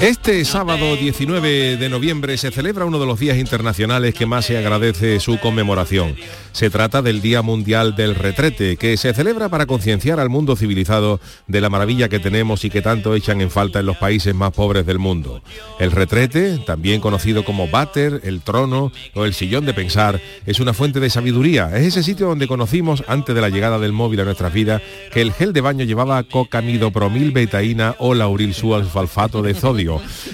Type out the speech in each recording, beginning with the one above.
Este sábado 19 de noviembre se celebra uno de los días internacionales que más se agradece su conmemoración. Se trata del Día Mundial del Retrete, que se celebra para concienciar al mundo civilizado de la maravilla que tenemos y que tanto echan en falta en los países más pobres del mundo. El retrete, también conocido como váter, el trono o el sillón de pensar, es una fuente de sabiduría. Es ese sitio donde conocimos, antes de la llegada del móvil a nuestras vidas, que el gel de baño llevaba cocamidopromil betaína o lauril sulfato de sodio.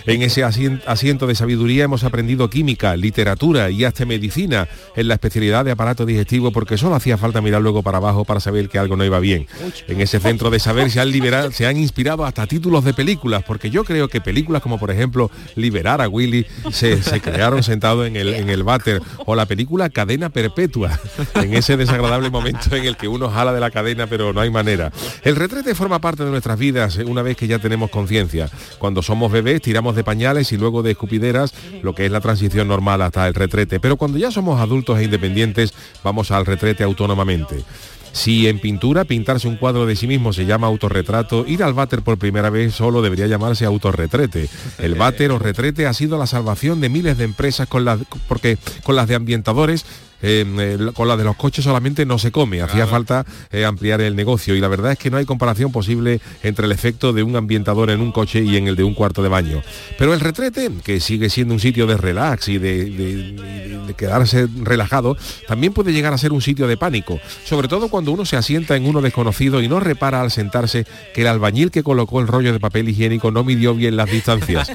En ese asiento de sabiduría hemos aprendido química, literatura y hasta medicina en la especialidad de aparato digestivo porque solo hacía falta mirar luego para abajo para saber que algo no iba bien. En ese centro de saber se han, liberado, se han inspirado hasta títulos de películas, porque yo creo que películas como por ejemplo Liberar a Willy se, crearon sentados en el, en el váter o la película Cadena Perpetua, en ese desagradable momento en el que uno jala de la cadena pero no hay manera. El retrete forma parte de nuestras vidas una vez que ya tenemos conciencia. Cuando somos bebés tiramos de pañales y luego de escupideras, lo que es la transición normal hasta el retrete. Pero cuando ya somos adultos e independientes, vamos al retrete autónomamente. Si en pintura pintarse un cuadro de sí mismo se llama autorretrato, ir al váter por primera vez solo debería llamarse autorretrete. El váter o retrete ha sido la salvación de miles de empresas con las, porque con las de ambientadores con la de los coches solamente no se come, hacía falta eh, ampliar el negocio y la verdad es que no hay comparación posible entre el efecto de un ambientador en un coche y en el de un cuarto de baño. Pero el retrete, que sigue siendo un sitio de relax y de, quedarse relajado, también puede llegar a ser un sitio de pánico, sobre todo cuando uno se asienta en uno desconocido y no repara al sentarse que el albañil que colocó el rollo de papel higiénico no midió bien las distancias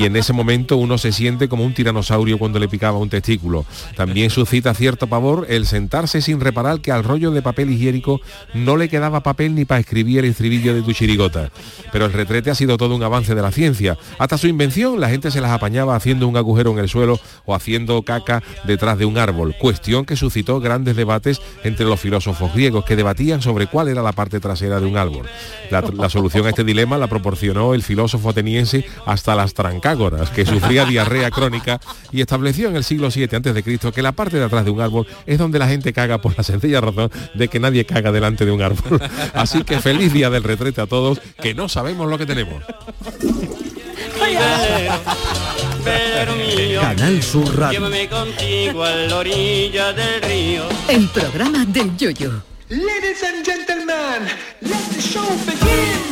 y en ese momento uno se siente como un tiranosaurio cuando le picaba un testículo. También suscita pavor el sentarse sin reparar que al rollo de papel higiénico no le quedaba papel ni para escribir el estribillo de tu chirigota. Pero el retrete ha sido todo un avance de la ciencia. Hasta su invención la gente se las apañaba haciendo un agujero en el suelo o haciendo caca detrás de un árbol, cuestión que suscitó grandes debates entre los filósofos griegos que debatían sobre cuál era la parte trasera de un árbol. La, solución a este dilema la proporcionó el filósofo ateniense hasta las trancágoras, que sufría diarrea crónica y estableció en el siglo VII a.C. que la parte de atrás de un árbol es donde la gente caga por la sencilla razón de que nadie caga delante de un árbol. Así que feliz día del retrete a todos, que no sabemos lo que tenemos. Canal Sur Radio. Llévame contigo a la orilla del río. El programa del yoyo. Ladies and gentlemen, let the show begin.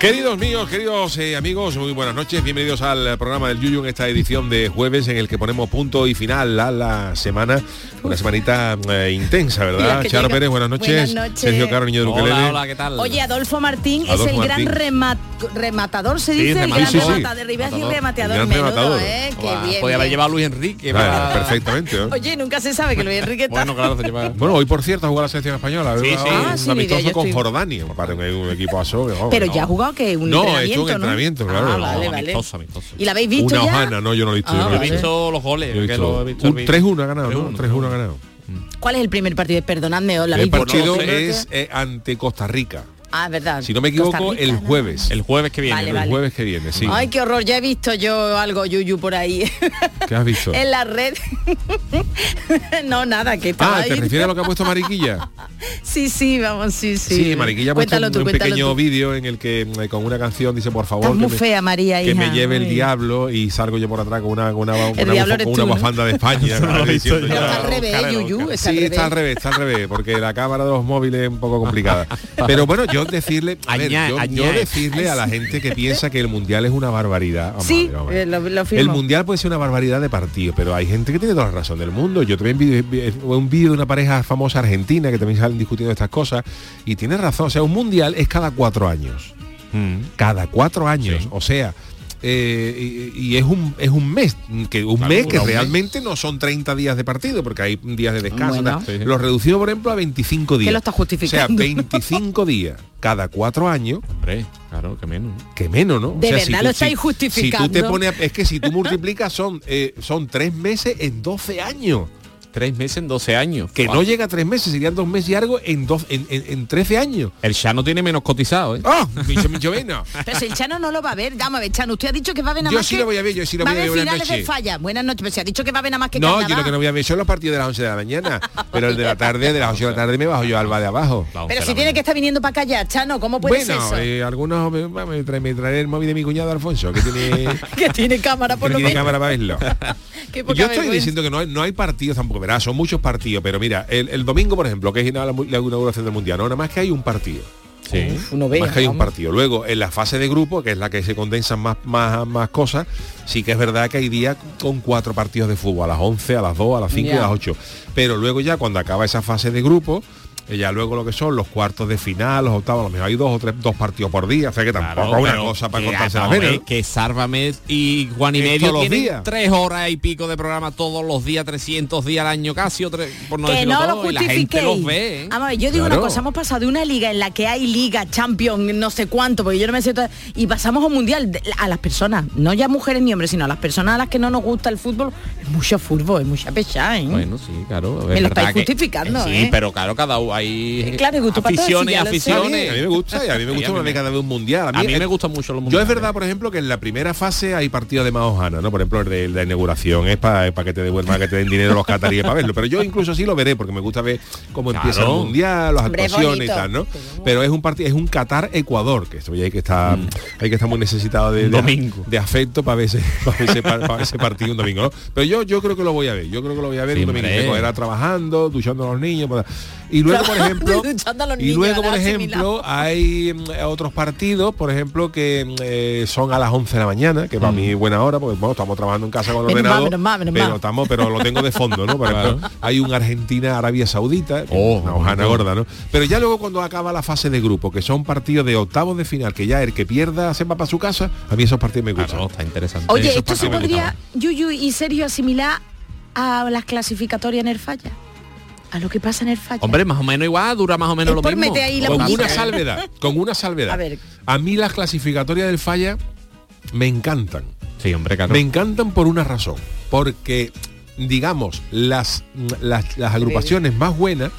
Queridos míos, queridos eh, amigos, muy buenas noches. Bienvenidos al programa del Yuyu en esta edición de jueves en el que ponemos punto y final a la semana. Una semanita eh, intensa, ¿verdad? Charo Pérez, buenas noches. Sergio Caro, niño de Ukelele. Hola, hola, ¿qué tal? Oye, Adolfo Martín Adolfo es el Martín. gran remat- rematador, se Sí, dice, el remat- gran sí, sí. rematador, iba a decir Rematador. remateador, El gran menudo, rematador. ¿eh? Qué bien, Podía haber llevado a Luis Enrique. Claro, para- perfectamente. ¿no? Oye, nunca se sabe que Luis Enrique está... Bueno, claro, se lleva... Bueno, hoy por cierto ha jugado la selección española. Sí, sí. Ah, Un sí, amistoso con estoy- Jordania. Para un, equipo Pero ya ha jugado que un No, he entrenamiento, hecho un ¿no? entrenamiento, claro. Ah, No, vale, vale. Amistoso, amistoso. ¿Y la habéis visto Una ya? hojana, no, yo no lo he visto. Ah, yo no he visto los goles, Yo he que visto lo he visto. un 3-1 ha ganado, ¿no? 3-1, 3-1 ha ganado. ¿Cuál es el primer partido? Perdonadme, ¿os la El partido no es eh, ante Costa Rica. Ah, verdad. Si no me equivoco, Rica, el ¿no? jueves. El jueves que viene. Vale, El vale. jueves que viene, sí. Ay, qué horror, ya he visto yo algo yuyu por ahí. ¿Qué has visto? en la red. no, nada, que estaba Ah, ¿te ahí. refieres a lo que ha puesto Mariquilla? Sí, sí, vamos, sí, sí. Sí, Mariquilla ha puesto Cuéntalo un, tú, un cuéntalo pequeño vídeo en el que eh, con una canción dice por favor Estás muy que, me, fea, María, que me lleve el diablo y salgo yo por atrás con una, con una, con una tú, ¿no? bufanda de España. está al revés, yuyu, Sí, revés. está al revés, está al revés, porque la cámara de los móviles es un poco complicada. Pero bueno, yo decirle, a ver, Añá- yo, añá. yo decirle a la gente que piensa que el mundial es una barbaridad. Vamos Sí, a ver, vamos a ver. eh, lo, lo El mundial puede ser una barbaridad de partido, pero hay gente que tiene toda la razón del mundo. Yo también vi, vi- un vídeo de una pareja famosa argentina que también salen discutiendo estas cosas y tiene razón. O sea, un mundial es cada cuatro años. Mm. Cada cuatro años. Sí. O sea, eh, y, y es un es un mes que un Claro, mes que mes. realmente no son 30 días de partido porque hay días de descanso Bueno. los reducidos por ejemplo a 25 días lo está justificando? o sea 25 días cada cuatro años Hombre, claro, que menos. que menos, ¿no? De verdad lo estáis Si tú justificando. te pones, a- es que si tú multiplicas son eh, son tres meses en 12 años. Tres meses en 12 años. Que Buah. no llega a tres meses, serían dos meses y algo en, dos, en, en, en 13 años. El Chano tiene menos cotizado, ¿eh? ¡Ah! Micho, micho, vena. Pero si el Chano no lo va a ver, vamos a ver, Chano, usted ha dicho que va a ver nada Yo más sí que... lo voy a ver, yo sí lo voy a ver, buenas finales de noches. falla. Buenas noches, pero si ha dicho que va a ver nada más que No, yo lo que no voy a ver son los partidos de las 11 de la mañana. Pero el de la tarde, de las 8 de la tarde me bajo yo al Alba de abajo. Pero de si tiene que estar viniendo para acá ya, Chano, ¿cómo puede Bueno, ser eso? eh, algunos me, me, trae- me traeré el móvil de mi cuñado Alfonso, que tiene, que tiene cámara que por lo tiene menos. cámara para verlo. Yo estoy vergüenza. diciendo que no hay, no hay partidos tampoco, verás, son muchos partidos, pero mira, el, el domingo, por ejemplo, que es la, la inauguración del Mundial, no, nada más que hay un partido. Sí. Uno ve, más que hay un partido. Luego, en la fase de grupo, que es la que se condensan más, más, más cosas, sí que es verdad que hay días con cuatro partidos de fútbol, a las 11, a las 2, a las 5 y a las 8. Pero luego ya cuando acaba esa fase de grupo, ya luego lo que son los cuartos de final, los octavos, a lo mejor hay dos o tres, dos partidos por día, o sea que tampoco es una cosa para que, cortarse la que Sárvame y Juan y Medio tienen días. tres horas y pico de programa todos los días, 300 días al año casi, o tres, por no que decirlo no lo todo, y la gente los ve. ¿eh? Vamos a ver, yo digo Claro. una cosa, hemos pasado de una liga en la que hay liga, champion, no sé cuánto, porque yo no me sé todo, y pasamos a un mundial de- a las personas, no ya mujeres ni hombres, sino a las personas a las que no nos gusta el fútbol, es mucho fútbol, es mucha pecha, ¿eh? Bueno, sí, claro. es Me lo estáis que- justificando, Sí, ¿eh? pero claro, cada uno hay Claro, gusto para todos, aficiones, bien, aficiones. a mí me gusta y a mí me gusta una me- década de un mundial. A mí eh, me gustan mucho los Yo mundiales. es verdad, por ejemplo, que en la primera fase hay partidos de más hojana, ¿no? Por ejemplo, el de la inauguración es para que te devuelvan, que te den dinero los cataríes para verlo. Pero yo incluso sí lo veré porque me gusta ver cómo Claro. empieza el mundial, las Hombre, actuaciones y tal, ¿no? Pero es un partido, es un Qatar Ecuador, que esto ya hay que estar, hay que estar muy necesitado de, domingo. de afecto para ver ese, para ese, para ver ese partido un domingo, ¿no? Pero yo, yo creo que lo voy a ver, yo creo que lo voy a ver Sí, un domingo. Me cogerá trabajando, duchando a los niños. para- Y luego, por ejemplo, y luego, por ejemplo, hay mm, otros partidos, por ejemplo, que mm, eh, son a las 11 de la mañana, que para mí es buena hora, porque bueno, estamos trabajando en casa con el Menos ordenador, menos mal, menos pero estamos, pero lo tengo de fondo, ¿no? Por ejemplo, hay un Argentina-Arabia Saudita, Oh, una hojana gorda, ¿no? Pero ya luego cuando acaba la fase de grupo, que son partidos de octavos de final, que ya el que pierda se va para su casa, a mí esos partidos me gustan. Claro, está interesante. Oye, esto se podría, Yuyu y Sergio, asimilar a las clasificatorias en el falla, a lo que pasa en el falla. Hombre, más o menos igual, dura más o menos Es lo por mismo. meter ahí la con una salvedad, con una salvedad. A ver. A mí las clasificatorias del falla me encantan. Sí, hombre, claro. Me encantan por una razón, porque digamos las, las, las agrupaciones más buenas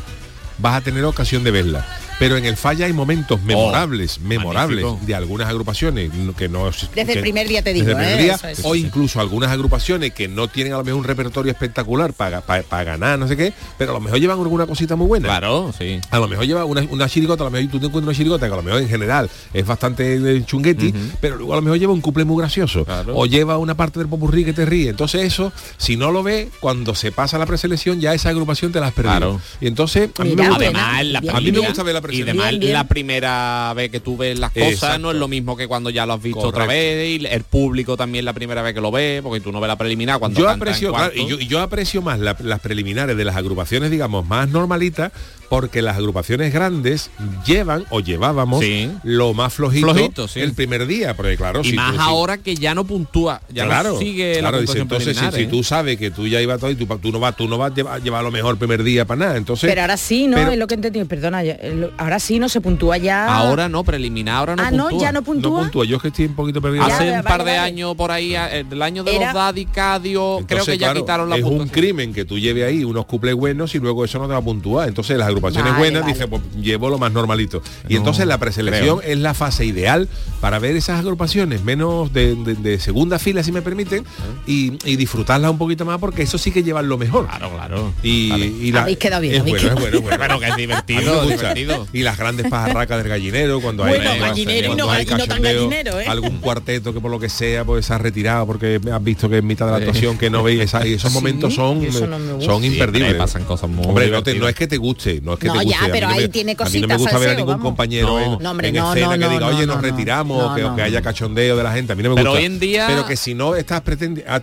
vas a tener ocasión de verlas. Pero en el falla hay momentos memorables, memorables magnífico. de algunas agrupaciones no- que no Desde el primer día te desde digo, el primer ¿eh? día, Eso es. o incluso algunas agrupaciones que no tienen a lo mejor un repertorio espectacular para, para, para ganar, no sé qué, pero a lo mejor llevan alguna cosita muy buena. Claro, sí. A lo mejor lleva una, una chirigota, a lo mejor tú te encuentras una chirigota que a lo mejor en general es bastante chungueti, pero luego a lo mejor lleva un couple muy gracioso. Claro. O lleva una parte del popurrí que te ríe. Entonces eso, si no lo ves, cuando se pasa la preselección, ya esa agrupación te la has perdido. Claro. Y entonces, a mí Mira, me gusta. Además, la a mí me bien. gusta ver la Y además Bien, bien. la primera vez que tú ves las cosas Exacto. no es lo mismo que cuando ya lo has visto otra vez y el público también la primera vez que lo ve, porque tú no ves la preliminar cuando yo aprecio claro, y yo, aprecio más la- las preliminares de las agrupaciones digamos más normalitas porque las agrupaciones grandes llevan o llevábamos Sí. lo más flojito, Flojito, sí. el primer día porque claro y si más tú- ahora que ya no puntúa, ya claro, no sigue claro, la dice, entonces si, preliminar, si ¿eh? tú sabes que tú ya ibas todo y tú, tú no vas tú no vas a llevar, llevar lo mejor primer día para nada entonces Pero ahora sí, ¿no? pero- es lo que entendí. Perdona, ya- lo- ahora sí no se puntúa ya. Ahora no, preliminar ahora no ah, no, puntúa. ya no no puntúa. puntúa yo es que estoy un poquito perdido Ya, Hace vale, un par vale, de vale. años por ahí, eh, el año de Era- los Daddy, Cadio, creo que ya claro, quitaron la es un puntuación. crimen que tú lleves ahí unos cuples buenos y luego eso no te va a puntuar. Entonces las agrupaciones Vale, buenas vale. dicen, pues llevo lo más normalito. Y No, entonces la preselección creo. es la fase ideal para ver esas agrupaciones menos de, de- de segunda fila, si me permiten, y, y disfrutarlas un poquito más porque eso sí que llevan lo mejor. Claro, claro. Y, Vale. y la- Habéis quedado bien, es habéis bueno, es bueno, es bueno. Que es divertido. Y las grandes pajarracas del gallinero cuando hay, Bueno, cuando gallinero y cuando no hay ga- y no tan cachondeo, gallinero, ¿eh? algún cuarteto que por lo que sea pues se ha retirado porque has visto que en mitad de la actuación que no veis esa- y esos Sí, momentos son no son imperdibles pasan cosas muy hombre no, te- divertidas. no es que te guste no es que No, te guste ya, A mí pero no ahí me- tiene a mí no me cositas, gusta ver a ningún vamos. compañero No. en, No, hombre, en no, escena no, que diga oye no, nos no. retiramos que, haya cachondeo de la gente a mí no me Pero gusta hoy en día- pero que si no estás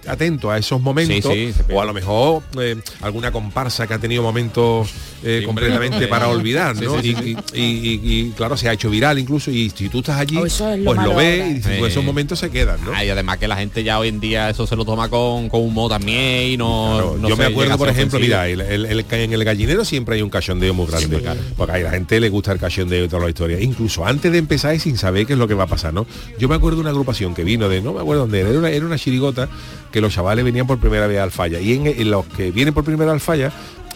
atento a esos momentos Sí, sí, se o a lo mejor eh, alguna comparsa que ha tenido momentos eh, completamente para olvidar Sí, ¿no? sí, sí, y, y, y- y- y, claro, se ha hecho viral incluso y si tú estás allí, Oh, es lo pues lo ves ahora. y pues esos momentos se quedan, ¿no? Ah, y además que la gente ya hoy en día eso se lo toma con, con humor también y no, Claro, no yo me acuerdo, por ejemplo, ofensivo. mira, el, el- el- en el gallinero siempre hay un cachondeo muy grande, porque a la gente le gusta el cachondeo y toda la historia. Incluso antes de empezar y sin saber qué es lo que va a pasar, ¿no? Yo me acuerdo de una agrupación que vino de, no me acuerdo dónde era, era una, era una chirigota que los chavales venían por primera vez al falla. Y en, en los que vienen por primera vez al falla,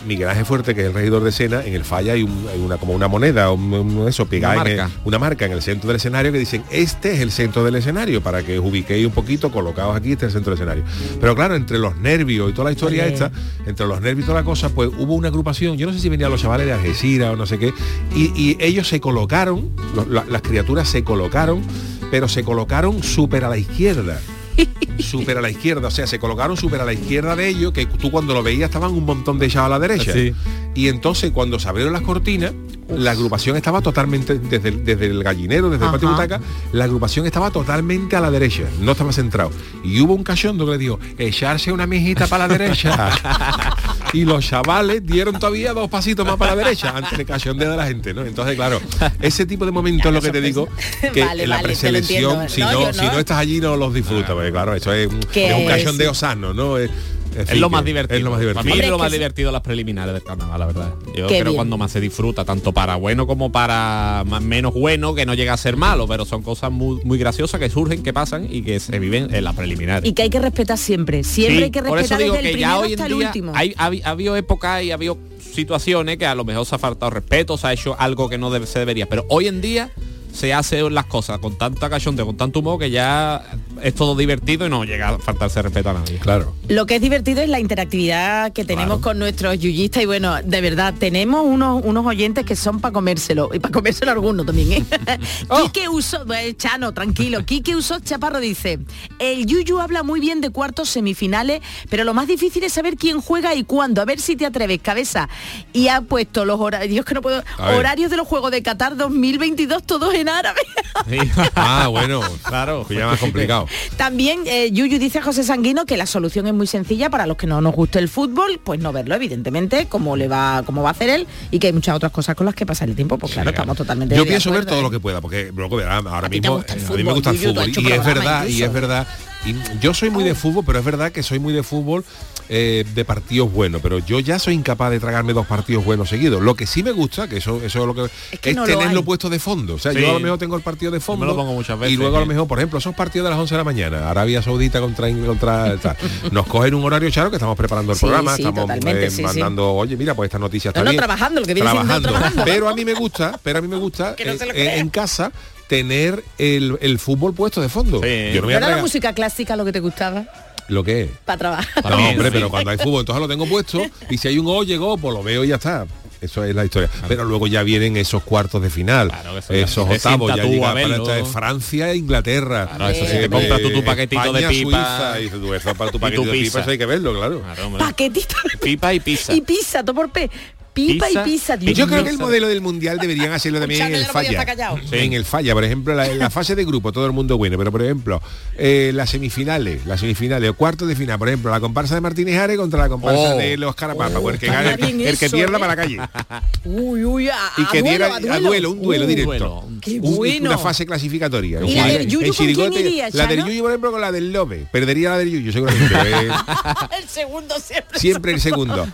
Miguel Ángel Fuerte, que es el regidor de escena, en el falla hay, un- hay una como una moneda, un, un- eso, pegada Una en el- marca. una marca en el centro del escenario que dicen este es el centro del escenario para que os ubiquéis un poquito colocados aquí este es el centro del escenario pero claro entre los nervios y toda la historia Oye. esta entre los nervios y toda la cosa pues hubo una agrupación yo no sé si venían los chavales de Algeciras o no sé qué y, y ellos se colocaron los- la- las criaturas se colocaron pero se colocaron súper a la izquierda súper a la izquierda, o sea, se colocaron súper a la izquierda de ellos, que tú cuando lo veías estaban un montón de echados a la derecha. Sí. Y entonces cuando se abrieron las cortinas, la agrupación estaba totalmente, desde, el- desde el gallinero, desde el patio butaca, la agrupación estaba totalmente a la derecha, no estaba centrado. Y hubo un cachondo que le dijo, echarse una mijita para la derecha. y los chavales dieron todavía dos pasitos más para la derecha antes de cachondeo de la gente, ¿no? Entonces, claro, ese tipo de momentos es lo que te digo, que Vale, en la vale, preselección, si No, si no. estás allí no los disfrutas, porque claro, eso es, un- Que es un cachondeo sí. sano, ¿no? Es, en Es lo más divertido. Es lo más divertido. Para mí es lo más divertido las preliminares del carnaval, la verdad. Yo Qué creo bien. cuando más se disfruta, tanto para bueno como para más, menos bueno, que no llega a ser malo, pero son cosas muy, muy graciosas que surgen, que pasan y que se viven en las preliminares. Y que hay que respetar siempre. Siempre Sí, hay que por eso respetar digo desde el que ya primero hoy en día último. hay, ha, ha habido épocas y ha habido situaciones que a lo mejor se ha faltado respeto, se ha hecho algo que no debe- se debería, pero hoy en día se hace las cosas con tanta cachondeo, con tanto humor que ya es todo divertido y no llega a faltarse respeto a nadie. Claro. Lo que es divertido es la interactividad que tenemos con nuestros yuyistas y bueno, de verdad, tenemos unos, unos oyentes que son para comérselo y para comérselo alguno también, ¿eh? Oh. Quique Uso, eh, Chano, tranquilo, Quique Uso Chaparro dice, el Yuyu habla muy bien de cuartos semifinales, pero lo más difícil es saber quién juega y cuándo, a ver si te atreves, cabeza. Y ha puesto los horarios, Dios que no puedo, horarios de los Juegos de Qatar 2022 todos en árabe. Ah, bueno, Claro. Ya más complicado. También eh, Yuyu dice a José Sanguino que la solución es muy sencilla para los que no nos guste el fútbol, pues no verlo, evidentemente, como le va, como va a hacer él, y que hay muchas otras cosas con las que pasar el tiempo, pues claro, estamos totalmente Yo pienso ver todo ¿eh? lo que pueda, porque luego ahora A mismo a mí me gusta el fútbol y es verdad, y es verdad. Y yo soy muy de fútbol, pero es verdad que soy muy de fútbol eh, de partidos buenos, pero yo ya soy incapaz de tragarme dos partidos buenos seguidos. Lo que sí me gusta, que eso, eso es lo que es, Es que no lo tenerlo puesto de fondo. O sea, Sí. yo a lo mejor tengo el partido de fondo lo pongo muchas veces, y luego a lo mejor, por ejemplo, esos partidos de las 11 de la mañana, Arabia Saudita contra contra tal, nos cogen un horario charo que estamos preparando el Sí, programa, sí, estamos eh, sí, sí. mandando, oye, mira, pues esta noticia está No, no, bien. trabajando, lo que viene trabajando. Pero a mí me gusta, pero a mí me gusta Que no se lo eh, en casa tener el, el fútbol puesto de fondo. Sí. Yo no voy ¿No a era la música clásica lo que te gustaba? lo que es. Para trabajar. No, hombre, sí. pero cuando hay fútbol, entonces lo tengo puesto y si hay un gol llegó, pues lo veo y ya está. Eso es la historia. Pero luego ya vienen esos cuartos de final, Claro, que eso esos octavos, ya llega para Francia e Inglaterra. Claro, eso sí, Eh, te compras tú tu eh, paquetito de pipa. Suiza, y tú, eso para tu paquetito tu de pipa, pizza. eso hay que verlo, claro. Claro, hombre. Paquetito. Pipa y pizza. Y pizza, todo por P. Pipa Pizza. y pizza. Dios Yo creo que el modelo del mundial deberían hacerlo también en el falla. Sí. En el falla, por ejemplo, la, en la fase de grupo todo el mundo bueno, pero por ejemplo, eh, las semifinales, las semifinales o cuartos de final, por ejemplo, la comparsa de Martínez Ares contra la comparsa Oh. de los Carapapa, Oh, el que estaría gane, bien el que eso, pierda ¿eh? para la calle. Uy, uy, a, Y a que duelo, diera a a duelo. un duelo Uh, directo. duelo. Qué Un- bueno. Una fase clasificatoria. ¿Y la del Yuyu en con quién Chirigote, iría, La del? Yuyu, por ejemplo, con la del Lobe. Perdería la del Yuyu, seguramente. es el segundo siempre. siempre el segundo.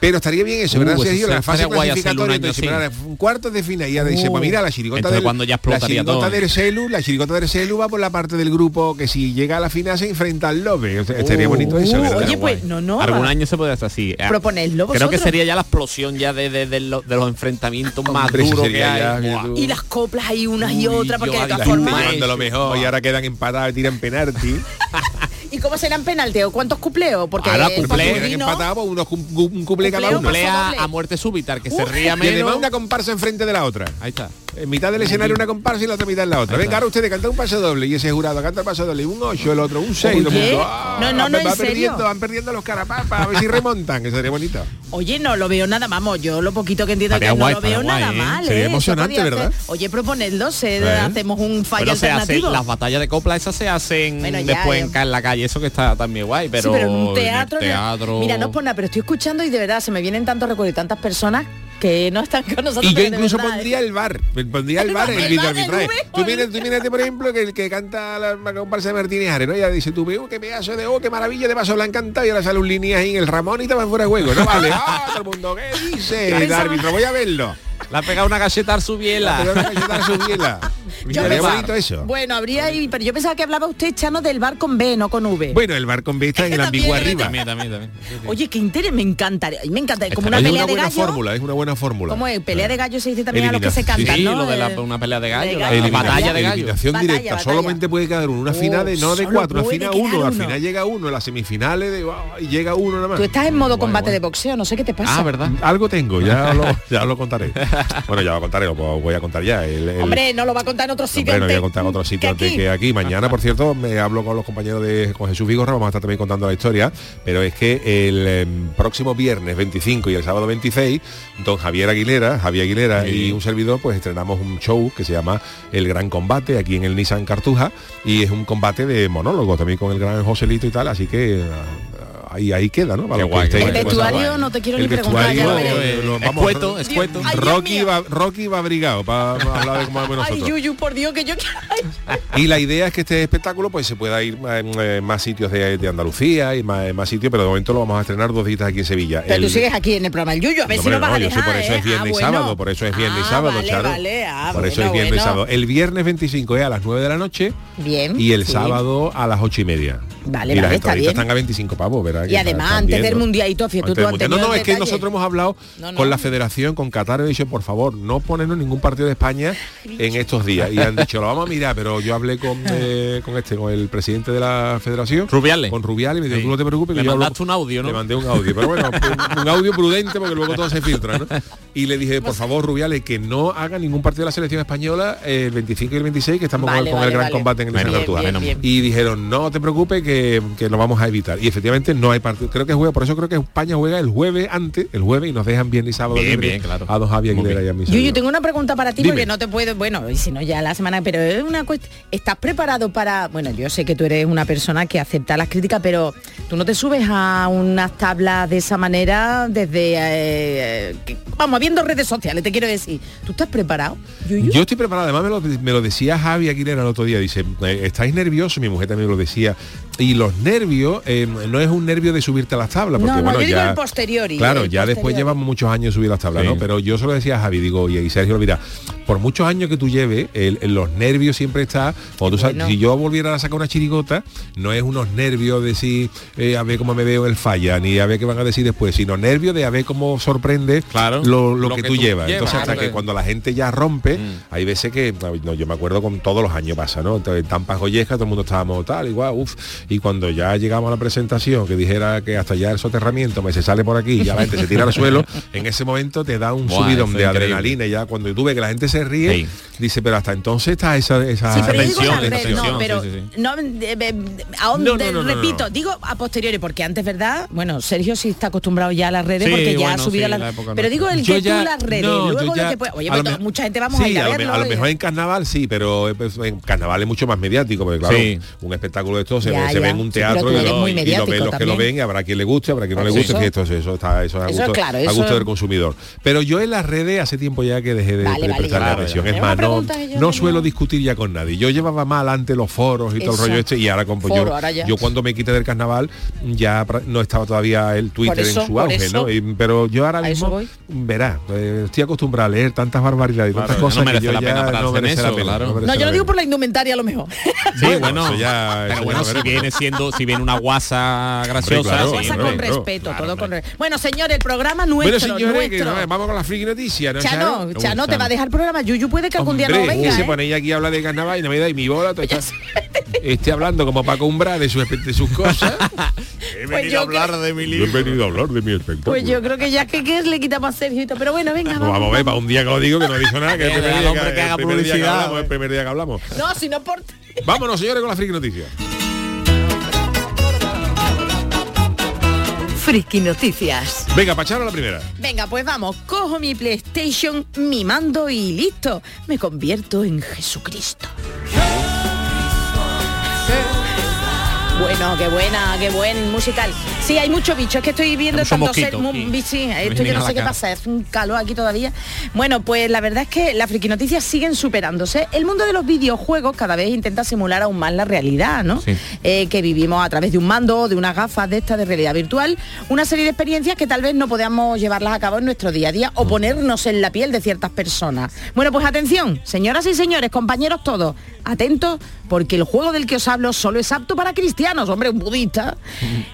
Pero estaría bien eso, ¿verdad, Uh, sí, La fase hacerlo un clasificatoria, año para un cuarto de final y ya dice, Uh, pues mira, la chirigota entonces del, cuando ya la explotaría chirigota todo. del Celu, la chirigota del Celu va por la parte del grupo que si llega a la final se enfrenta al Lobe. O sea, estaría Uh, bonito eso, uh, oye, pues, no, no, Algún va. año se puede hacer así. Eh, Proponedlo Creo que sería ya la explosión ya de, de- de lo- de los enfrentamientos más duros que hay. ya. Y las coplas hay unas y otras, porque de todas formas... Jugando lo mejor y ahora quedan empatados y tiran penalti. ¿Y cómo serán penalti? ¿O cuántos cupleos? Porque Ahora, pues, unos un cuplé cada Cupleo uno. A muerte súbita, que se ría Y además menos. una comparsa enfrente de la otra. Ahí está. En mitad del escenario una comparsa y la otra mitad en la otra. Venga, ahora ustedes cantan un paso doble y ese jurado canta el paso doble. Un 8, el otro un 6. Oye, no, no, no, en van serio. perdiendo, van perdiendo los carapapas, a ver si remontan, que sería bonito. Oye, no lo veo nada, vamos, yo lo poquito que entiendo Estaría que guay, no lo veo nada ¿eh? mal, Sería ¿eh? Emocionante, ¿verdad? Oye, proponedlo, se ¿Eh? hacemos un fallo Pero se hace, las batallas de copla esas se hacen Bueno, ya, después en, en la calle, eso que está también guay, pero, Sí, pero en un teatro, no- teatro- Mira, no es por nada, pero estoy escuchando y de verdad se me vienen tantos recuerdos y tantas personas que no están con nosotros. Y yo incluso verdad, pondría ¿eh? el bar, pondría el bar el el el arbitraje. V, Tú mírate, tú mírate, por ejemplo, que el que canta la, la comparsa de Martínez Ares, ¿no? Ya dice, tú, oh, qué pedazo de, oh, qué maravilla de paso le ha encantado y ahora sale un línea ahí en el Ramón y te va fuera de juego. No vale, ah, todo el mundo, ¿qué dice? El árbitro, voy a verlo. Le ha pegado una galleta al su biela. Pero una galleta a su biela. Yo pensaba- bonito eso. Bueno, habría ahí, pero yo pensaba que hablaba usted, Chano, del bar con B, no con V. Bueno, el bar con B está en ambiguo ¿eh? arriba. También, también, también. Oye, qué interés, me encantaría, me encantaría, como una es pelea una de buena gallo. fórmula, es una buena fórmula. ¿Cómo es? Pelea de gallo se dice también a los que se cantan, Sí, ¿no? lo de la- una pelea de gallo, la- gallo. la batalla de gallo. Eliminación Batalla, directa. batalla. Solamente puede quedar uno. Una final de no de cuatro, al puede final uno. Al final llega uno. En las semifinales de, y llega uno nada más. Tú estás en modo Guay, combate guay. de boxeo, no sé qué te pasa. Ah, ¿verdad? Algo tengo, ya lo, ya lo contaré. Bueno, ya lo contaré, lo puedo- voy a contar ya. El- el- Hombre, no lo va a contar en otro sitio. Hombre, no voy a contar en otro sitio antes aquí. que aquí. Mañana, por cierto, me hablo con los compañeros de con Jesús Vigorra, vamos a estar también contando la historia, pero es que el em, próximo viernes 25 y el sábado 26, don Javier Aguilera, Javier Aguilera Sí. y un servidor, pues estrenamos un show que se llama El Gran Combate aquí en el Nissan Cartuja y es un combate de monólogo también con el gran Joselito y tal, así que ahí, ahí queda, ¿no? Para Qué los que guay, El vestuario no te quiero El ni preguntar, ya lo eh, lo- Es vamos- cueto, es cueto. Ay, Dios Rocky va, Rocky va abrigado para hablar de cómo vamos Ay, nosotros. Yuyu, por Dios, que yo quiero... Y la idea es que este espectáculo pues se pueda ir en eh, más sitios de, de Andalucía y más, más sitios, pero de momento lo vamos a estrenar dos días aquí en Sevilla. Pero El- tú sigues aquí en el programa El Yuyu, a ver No, si vas a no, yo sé, dejar, por eso ¿eh? es viernes Ah, y bueno. sábado, por eso es viernes y Ah, sábado, vale, ah, por eso es viernes y bueno. sábado. El viernes 25 es a las 9 de la noche Bien. y el sábado a las 8 y media. Vale, y las vale, está entraditas bien. están a 25 pavos, ¿verdad? Y además, antes del mundial y todo, fíjate, tú Antes. No, no, es que nosotros hemos hablado No, no. con la federación, con Qatar, y he dicho, por favor, no ponernos ningún partido de España en estos días. Y han dicho, lo vamos a mirar, pero yo hablé con, eh, con este, con el presidente de la federación. Rubiales. Con Rubiales, y me dijo, Sí. tú no te preocupes, Le que yo hablo- mandaste un audio, ¿no? Le mandé un audio, pero bueno, un, audio prudente porque luego todo se filtra, ¿no? Y le dije, por favor, Rubiales, que no haga ningún partido de la selección española el 25 y el 26, que estamos con- Vale, con, vale, el gran vale. combate en el bien, bien. Y dijeron, no te preocupes que, que lo vamos a evitar. Y efectivamente no hay partido. Creo que juega, por eso creo que España juega el jueves antes, el jueves, y nos dejan bien y sábado Bien, libre bien, claro. a don Javier Aguilera y a mi Yuyu, servidor. tengo una pregunta para ti Dime. porque no te puedo, bueno, y si no ya la semana, pero es una cuestión. ¿Estás preparado para, bueno, yo sé que tú eres una persona que acepta las críticas, pero tú no te subes a unas tablas de esa manera desde, eh, que- vamos, viendo redes sociales, te quiero decir. ¿Tú estás preparado, Yuyu? Yo estoy preparado, además me lo, me lo decía Javi Aguilera el otro día, dice, estáis nerviosos, mi mujer también me lo decía, y los nervios eh, no es un nervio de subirte a las tablas, porque No, no, bueno, yo digo ya... el posteriori, Claro, el ya después llevamos muchos años subir las tablas, Sí. ¿no? Pero yo se lo decía a Javi, digo, y Sergio, mira, por muchos años que tú lleves, el- el- los nervios siempre está, cuando tú sabes, Bueno. si yo volviera a sacar una chirigota, no es unos nervios de decir, eh, a ver cómo me veo en el falla, ni a ver qué van a decir después, sino nervios de a ver cómo sorprende Claro, lo, lo lo que, que tú tú llevas. llevas, Entonces, hasta claro. que cuando la gente ya rompe, Mm. hay veces que, no, yo me acuerdo con todos los años pasa, ¿no? Entonces, Tampas Goyesca, todo el mundo estábamos tal, igual, uff, y cuando ya llegamos a la presentación, que dijera que hasta ya el soterramiento me se sale por aquí y ya la gente se tira al suelo, en ese momento te da un Buah, subidón de increíble. adrenalina y ya cuando tú ves que la gente se ríe, Sí. dice, pero hasta entonces está esa, esa Sí, pero yo digo tensión, tensión, no, pero sí, sí, sí. no, aún repito, no. digo a posteriori, porque antes, ¿verdad? Bueno, Sergio sí está acostumbrado ya a las redes Sí, porque ya ha subido sí, a la las época Pero digo el Yo que ya- tú las redes, no, yo luego ya- lo que puede- Oye, a pues lo to- me- mucha gente vamos a ir a lo me- verlo. a lo y- mejor en carnaval sí, pero eh, pues, en carnaval es mucho más mediático, porque claro, Sí. un espectáculo de esto se, se ve en un teatro y, lo, y ven los que lo ven y habrá quien le guste, habrá quien no le Eso. guste, que esto, eso está eso es a Eso, gusto, claro, a eso- gusto del consumidor. Pero yo en las redes hace tiempo ya que dejé de, Vale, prestarle atención. Es más, no, no suelo discutir ya con nadie. Yo llevaba mal antes los foros y todo el Eso. rollo este y ahora como Foro, yo, ahora ya. yo cuando me quité del carnaval ya no estaba todavía el Twitter eso, en su auge, eso. ¿no? Y- pero yo ahora eso mismo voy. verás, eh, estoy acostumbrado a leer tantas barbaridades y Claro, tantas no cosas que yo la ya pena pararse no en merece la eso, pena. claro. merece No, yo la lo digo por la indumentaria a lo mejor. Sí, Bueno, eso ya- pero eso bueno, si veremos. Viene siendo, si viene una guasa graciosa, claro, sí, Cosa hombre, con claro. respeto, Claro, todo hombre. con respeto. Bueno, señor, el programa nuestro, Bueno, señores, que nuestro. no, vamos con la friki noticia, ¿no? Chano, Chano? Te va a dejar el programa. Yuyu puede que algún día no Hombre, venga, se ¿eh? pone ella aquí a hablar de carnaval y Navidad y mi bola todo está- esté hablando como Paco Umbra de, su, de sus cosas. He Pues venido yo a hablar de mi Yo he venido a hablar de mi espectáculo. Pues yo creo que ya que, que le quitamos a Sergio, pero bueno, venga, No, vamos. vamos a ver, para un día que lo digo que no he dicho nada, que el Que primer día hombre que, que haga el primer día que publicidad, hablamos, el primer día que hablamos. No, si no por... Vámonos, señores, con la friki noticia. Friki Noticias. Venga, Pacharo la primera. Venga, pues vamos, cojo mi PlayStation, mi mando y listo. Me convierto en Jesucristo. Bueno, qué buena, qué buen musical. Sí, hay mucho bicho, es que estoy viendo tanto ser mosquito sí, Me esto yo no sé qué cara. pasa, es un calor aquí todavía. Bueno, pues la verdad es que las friquinoticias siguen superándose. El mundo de los videojuegos cada vez intenta simular aún más la realidad, ¿no? Sí. Eh, que vivimos a través de un mando, de unas gafas de estas de realidad virtual, una serie de experiencias que tal vez no podamos llevarlas a cabo en nuestro día a día o ponernos en la piel de ciertas personas. Bueno, pues atención, señoras y señores, compañeros todos, atentos, porque el juego del que os hablo solo es apto para cristianos, hombre, un budista,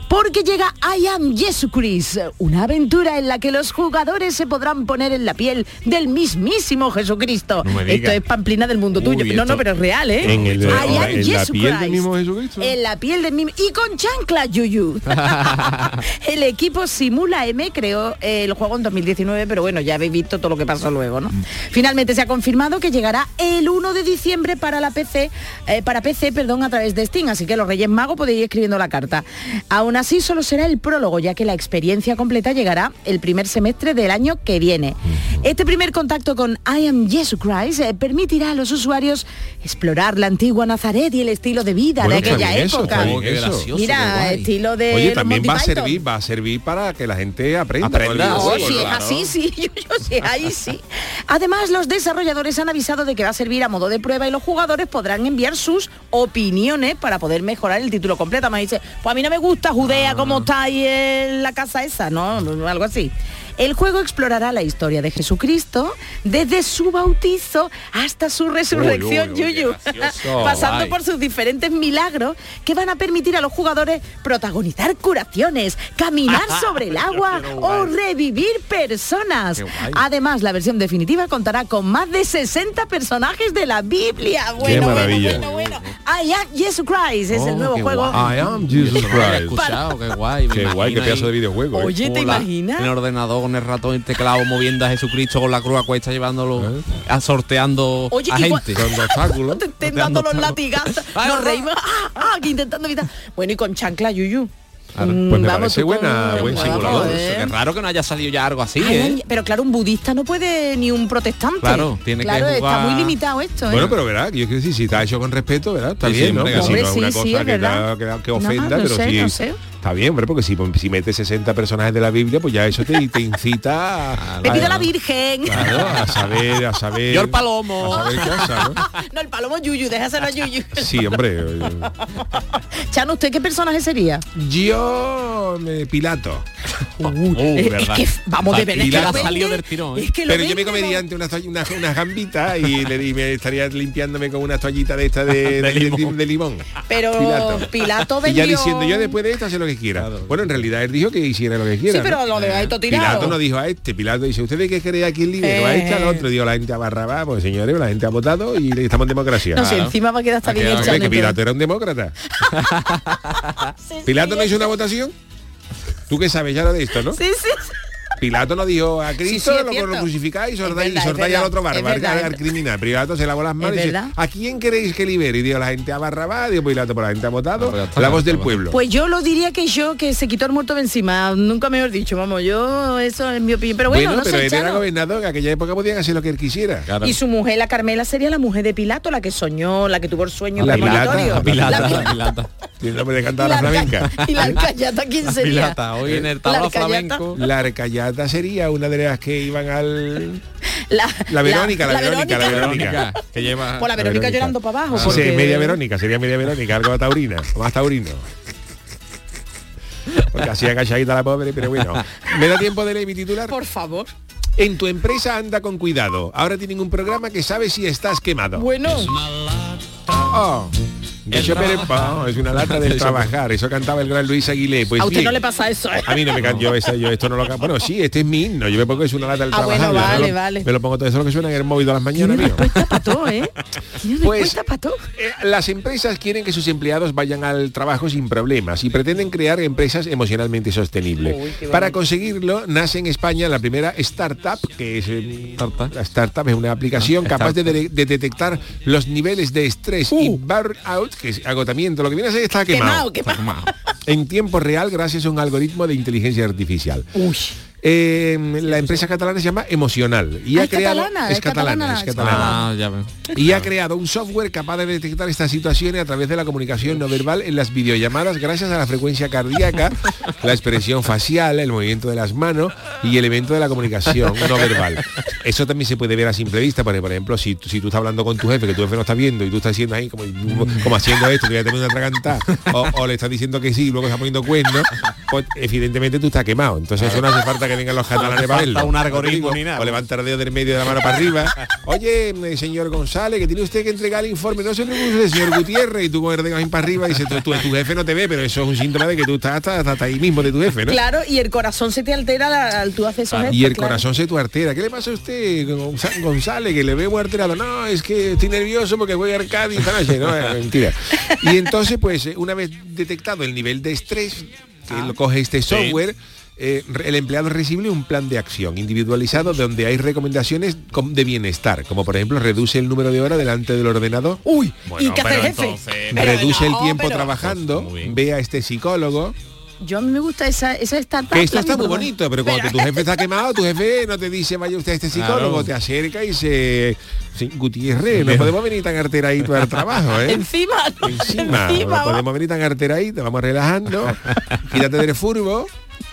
porque llega I Am Jesucrist, una aventura en la que los jugadores se podrán poner en la piel del mismísimo Jesucristo. No Esto es pamplina del mundo tuyo. Uy, no, no, pero es real, ¿eh? En el- I Am la- en la piel del Christ. mismo Jesucristo. En la piel del mismo y con chancla Yuyu. el equipo Simula M creó el juego en 2019, pero bueno, ya habéis visto todo lo que pasó luego, ¿no? Finalmente se ha confirmado que llegará el 1 de diciembre para la PC, eh, para PC, perdón, a través de Steam, así que los Reyes Magos podéis ir escribiendo la carta. Aún así solo será el prólogo, ya que la experiencia completa llegará el primer semestre del año que viene. Este primer contacto con I Am Jesus Christ eh, permitirá a los usuarios explorar la antigua Nazaret y el estilo de vida Bueno, de aquella eso, época. Oh, qué eso. gracioso, Mira, estilo de Oye, también va a servir, va a servir para que la gente aprenda. No, si es así, sí, yo, yo sí, ahí sí. Además, los desarrolladores han avisado de que va a servir a modo de prueba y los jugadores podrán enviar sus opiniones para poder mejorar el título completo. Me dice, pues a mí no me gusta Judea como está ahí en la casa esa, ¿no? Algo así. El juego explorará la historia de Jesucristo desde su bautizo hasta su resurrección, uy, Yuyu, pasando por sus diferentes milagros que van a permitir a los jugadores protagonizar curaciones, caminar sobre el agua o revivir personas. Además, la versión definitiva contará con más de 60 personajes de la Biblia. Bueno, maravilla. bueno, bueno, bueno. I am Jesus Christ es el Oh, nuevo juego. guay. I am Jesus Christ. escuchado, qué guay. me Qué guay, qué pedazo de videojuego. ¿eh? Oye, ¿te imaginas? En el ordenador, con el ratón y el teclado, moviendo a Jesucristo con la cruz a cuesta, llevándolo, a sorteando Oye, a gente. Con obstáculos. Te estén dando los latigazos. No. reímos. Ah, ah, intentando evitar. Bueno, y con chancla Yuyu. Claro, Mm, pues me vamos, parece tú con- buena- buen simulador. ¿eh? Es raro que no haya salido ya algo así, Ay, ¿eh? Pero claro, un budista no puede ni un protestante. Claro, tiene que Claro, está jugar- muy limitado esto, ¿eh? Bueno, pero verá, yo quiero decir, si está hecho con respeto, ¿verdad? Está Sí, sí, bien, ¿no? hombre, Que si hombre, no es una sí, sí, cosa es que, da- que, que No, ofenda, no pero sé, sí. no sé. Está bien, hombre, porque si, si metes 60 personajes de la Biblia, pues ya eso te, te incita a, Me pido a- la Virgen. Claro, a saber, a saber. Yo el palomo. A saber cosas, ¿no? no, el palomo Yuyu, déjaselo a Yuyu. Sí, hombre. Chano, ¿usted qué personaje sería? Yo, eh, Pilato. Uh, es, es verdad. que vamos de ver, es que lo vende, del tirón, ¿eh? es que lo Pero yo me comería ante unas toall- unas unas gambitas y, le, y me estaría limpiándome con una toallita de esta de, De de- de- limón. de limón. Pero Pilato Y ya diciendo yo después de lo que quiera. Bueno, en realidad él dijo que hiciera lo que quiera. Sí, pero ¿no? lo de ahí tirado. Pilato no dijo a este, Pilato dice, ¿ustedes qué creen aquí el libro? A Eh. este, al otro, digo, la gente a Barrabás, pues señores, la gente ha votado y estamos en democracia. No Claro. encima va a quedar hasta Ha bien que. Pilato era un demócrata. Pilato no hizo una votación. ¿Tú qué sabes ya lo de esto, no? Sí, sí. Pilato no dijo a Cristo, Sí, sí, es lo, lo crucificáis y sordáis, y al otro bárbaro, al, criminal. Pilato se lavó las manos y dice. ¿a quién queréis que libere? Y digo, la gente a Barrabás, digo, Pilato, por la gente ha votado, Ah, pues la voz del pueblo. Pues yo lo diría que yo, que se quitó el muerto de encima. Nunca mejor dicho, vamos, yo, eso es mi opinión. Pero bueno, no pero sé, él era gobernador, en aquella época podían hacer lo que él quisiera. Claro. Y su mujer, la Carmela, sería la mujer de Pilato, la que soñó, la que tuvo el sueño La. Pilata, Pilata, La- la pilata. Tiene el nombre de y cantar la la flamenca. ¿Y la arcayata quién sería? Pilata, hoy en el tabla La arcayata. flamenco. La arcayata sería una de las que iban al... La, La Verónica, la, Verónica, la Verónica. Verónica, que lleva... Por la Verónica llorando para abajo. Sí, porque- media Verónica, sería media Verónica, algo taurina, o más taurino. Porque así agachadita la pobre, pero bueno. ¿Me da tiempo de leer mi titular? Por favor. En tu empresa anda con cuidado. Ahora tienen un programa que sabe si estás quemado. Bueno, Oh, Pau, es una lata del trabajar. Eso cantaba el gran Luis Aguilé. Pues a usted bien. no le pasa eso. ¿eh? A mí no me can- yo, esa- yo esto no lo can- Bueno, sí, este es mi himno. Yo me pongo que es una lata del Ah, bueno, trabajar. yo vale, me lo, vale. Me lo pongo todo eso lo que suena en el móvil de las mañanas. Tiene mío. respuesta para todo, ¿eh? Tiene Pues respuesta para todo. eh, las empresas quieren que sus empleados vayan al trabajo sin problemas y pretenden crear empresas emocionalmente sostenibles. Uy, Para conseguirlo, nace en España la primera startup, que es eh, Startup. la startup es una aplicación Ah, capaz de, startup. de- de detectar los niveles de estrés y burnout, que agotamiento, lo que viene a ser está Quemado, quemado, quemado. en tiempo real gracias a un algoritmo de inteligencia artificial. Uy. Eh, la empresa catalana se llama Emocional y Ah, ha es creado catalana, es es catalana, catalana, es es catalana. Ah, ya y ha creado un software capaz de detectar estas situaciones a través de la comunicación no verbal en las videollamadas gracias a la frecuencia cardíaca, la expresión facial, el movimiento de las manos y el evento de la comunicación no verbal. Eso también se puede ver a simple vista, porque por ejemplo, si, si tú estás hablando con tu jefe, que tu jefe no está viendo y tú estás haciendo ahí como, como haciendo esto, te voy a tener una atragantada, o, o le estás diciendo que sí y luego está poniendo cuernos, pues evidentemente tú estás quemado. Entonces eso no hace falta que vengan los catalanes para verlo. un algoritmo Te ni nada. O levantar el dedo del medio de la mano para arriba. Oye, eh, señor González, que tiene usted que entregar el informe. No se preocupe, señor Gutiérrez, y tú con el dedo ahí para arriba y dice, tu, tu- tu jefe no te ve, pero eso es un síntoma de que tú estás hasta, hasta- hasta ahí mismo de tu jefe, ¿no? Claro, y el corazón se te altera la- al tú hacer esos gestos, Y el claro. corazón se tu artera. ¿Qué le pasa a usted, González, que le veo muy alterado? No, es que estoy nervioso porque voy a Arcadia esta noche. No, es mentira. Y entonces, pues, eh, una vez detectado el nivel de estrés, que Ah. lo coge este software, eh, el empleado recibe un plan de acción individualizado donde hay recomendaciones com- de bienestar, como por ejemplo reduce el número de horas delante del ordenador. Uy, Bueno, ¿y qué hace el jefe? entonces- reduce el tiempo pero- trabajando, bien. ve a este psicólogo, Yo a mí me gusta esa, esa startup. que esto está muy bonito, pero cuando tu jefe está quemado, tu jefe no te dice vaya usted a este psicólogo, Claro. te acerca y se sí, Gutiérrez, no podemos venir tan arteradito al trabajo, ¿eh? Encima, ¿no? Encima, Encima, no podemos venir tan arteradito, vamos relajando, quítate del furbo.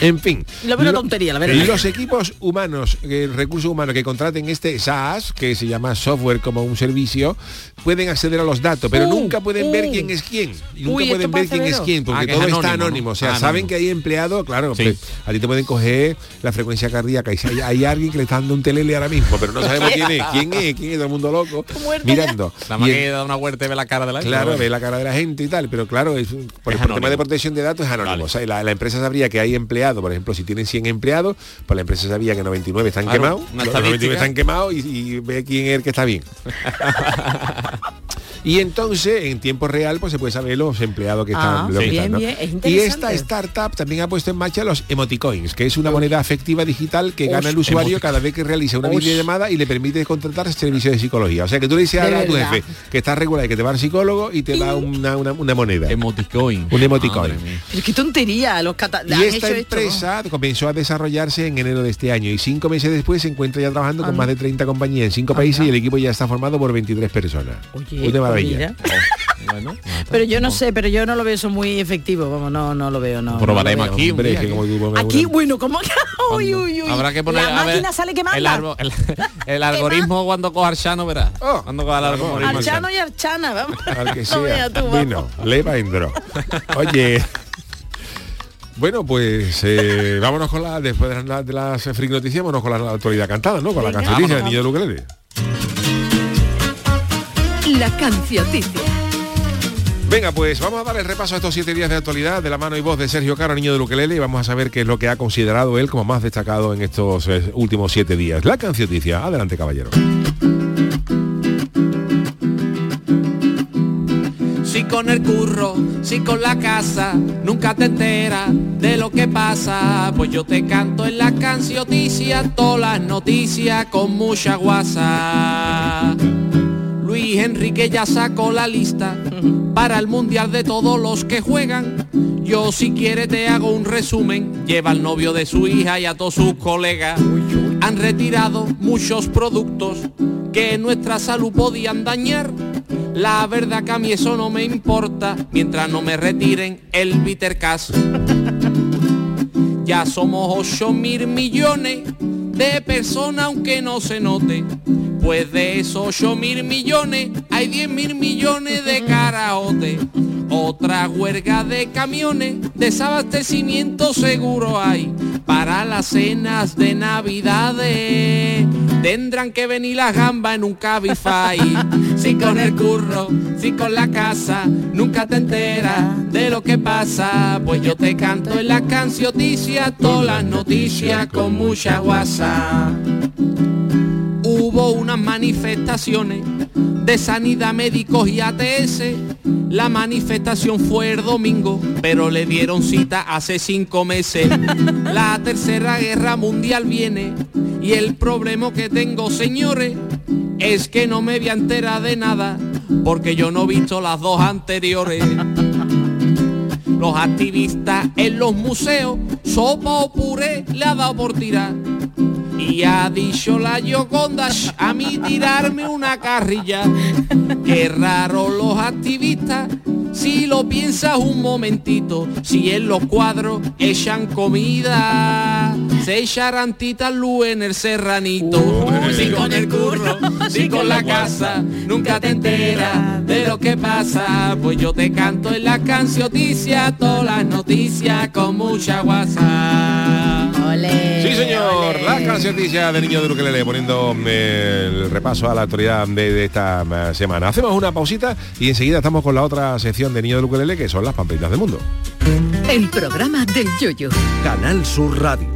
En fin. Lo veo tontería, la verdad. Los equipos humanos, eh, recursos humanos que contraten este SaaS, que se llama software como un servicio, pueden acceder a los datos, pero Uh, nunca pueden ver uh. quién es quién. Nunca Uy, pueden ver quién es quién, porque Ah, es todo está anónimo. O sea, saben que hay empleado, claro, Sí. pues, a ti te pueden coger la frecuencia cardíaca y si hay, hay alguien que le está dando un telele ahora mismo, pero no sabemos quién es, quién es, quién es todo el mundo loco, mirando. Nada más Y que da una vuelta y ve la cara de la Claro, ve la cara de la gente y tal, pero claro, es por, Es por tema de protección de datos es anónimo. Vale. O sea, la, la empresa sabría que hay empleados, por ejemplo, si tienen 100 empleados, pues la empresa sabía que 99 están Claro, quemados, los 99 estadística. están quemados y, y ve quién es el que está bien. y entonces, en tiempo real, pues se puede saber los empleados que Ah, están. los que bien, están, ¿no? bien, es y esta startup también ha puesto en marcha los emoticoins, que es una moneda afectiva digital que gana el usuario cada vez que realiza una videollamada y le permite contratar servicios de psicología. O sea, que tú le dices De a tu jefe que está regular y que te va al psicólogo y te da una, una- una moneda. Emoticoin. Un emoticoin. Mía. Pero qué tontería, los cata- Y esta hecho esto, empresa comenzó a desarrollarse en enero de este año y cinco meses después se encuentra ya trabajando con más de 30 compañías en cinco países y el equipo ya está formado por 23 personas. Oye, maravilla. mira. Bueno, Pero yo no sé, pero yo no lo veo eso muy efectivo, vamos, no, no lo veo, no. Probaremos no aquí. Hombre, es que que- como tú Aquí, bueno, ¿cómo que? Uy, uy, uy. Habrá que poner La a ver, máquina sale quemando. El, arbo- el- el algoritmo cuando coja Archano verás. Oh, cuando coja el algoritmo. Archano y Archana, vamos. Al que sea. tú, vamos. bueno, le va endro. Oye. Bueno, pues eh, vámonos con la, después de las, de las freak noticias, vámonos con la actualidad cantada, ¿no? Con la Venga. cancionista del Vámonos. niño de ukelele. La cancioticia. Venga, pues vamos a dar el repaso a estos siete días de actualidad de la mano y voz de Sergio Caro, niño de Luquelele, y vamos a saber qué es lo que ha considerado él como más destacado en estos eh, últimos siete días. La cancioticia. Adelante, caballero. Si con el curro, si con la casa, nunca te enteras de lo que pasa. Pues yo te canto en la cancioticia, todas las noticias con mucha guasa. Luis Enrique ya sacó la lista para el mundial de todos los que juegan. Yo si quiere te hago un resumen. Lleva al novio de su hija y a todos sus colegas. Han retirado muchos productos que nuestra salud podían dañar. La verdad que a mí eso no me importa mientras no me retiren el bitter cash. Ya somos 8 mil millones de personas aunque no se note. Pues de esos 8 mil millones hay 10 mil millones de caraote. Otra huelga de camiones, desabastecimiento seguro hay para las cenas de navidades. Tendrán que venir las gambas en un cabify. Si con el curro, si con la casa, nunca te enteras de lo que pasa. Pues yo te canto en la cancioticia, todas las noticias con mucha guasa. Hubo unas manifestaciones de sanidad, médicos y ATS. La manifestación fue el domingo, pero le dieron cita hace cinco meses. La tercera guerra mundial viene y el problema que tengo, señores, es que no me voy a de nada porque yo no he visto las dos anteriores. Los activistas en los museos, sopa o puré le ha dado por tirar. Y ha dicho la Yoconda a mí tirarme una carrilla. Qué raro los activistas, si lo piensas un momentito, si en los cuadros echan comida, se echarán titas luz en el serranito. si con el curro, si con la casa, nunca te enteras de lo que pasa. Pues yo te canto en la cancioticias, todas las noticias con mucha guasa. Sí, señor, ole. la canciotilla de Niño de Ukelele poniendo eh, el repaso a la actualidad de, de esta eh, semana. Hacemos una pausita y enseguida estamos con la otra sección de Niño de Ukelele que son las pamplinas del mundo. El programa del yoyo. Canal Sur Radio.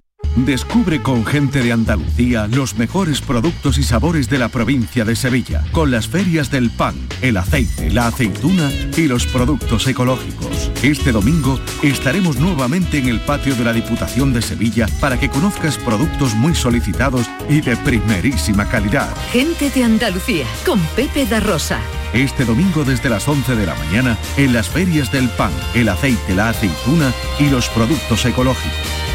Descubre con gente de Andalucía los mejores productos y sabores de la provincia de Sevilla, con las ferias del pan, el aceite, la aceituna y los productos ecológicos. Este domingo estaremos nuevamente en el patio de la Diputación de Sevilla para que conozcas productos muy solicitados y de primerísima calidad. Gente de Andalucía, con Pepe da Rosa. Este domingo desde las 11 de la mañana en las ferias del pan, el aceite, la aceituna y los productos ecológicos.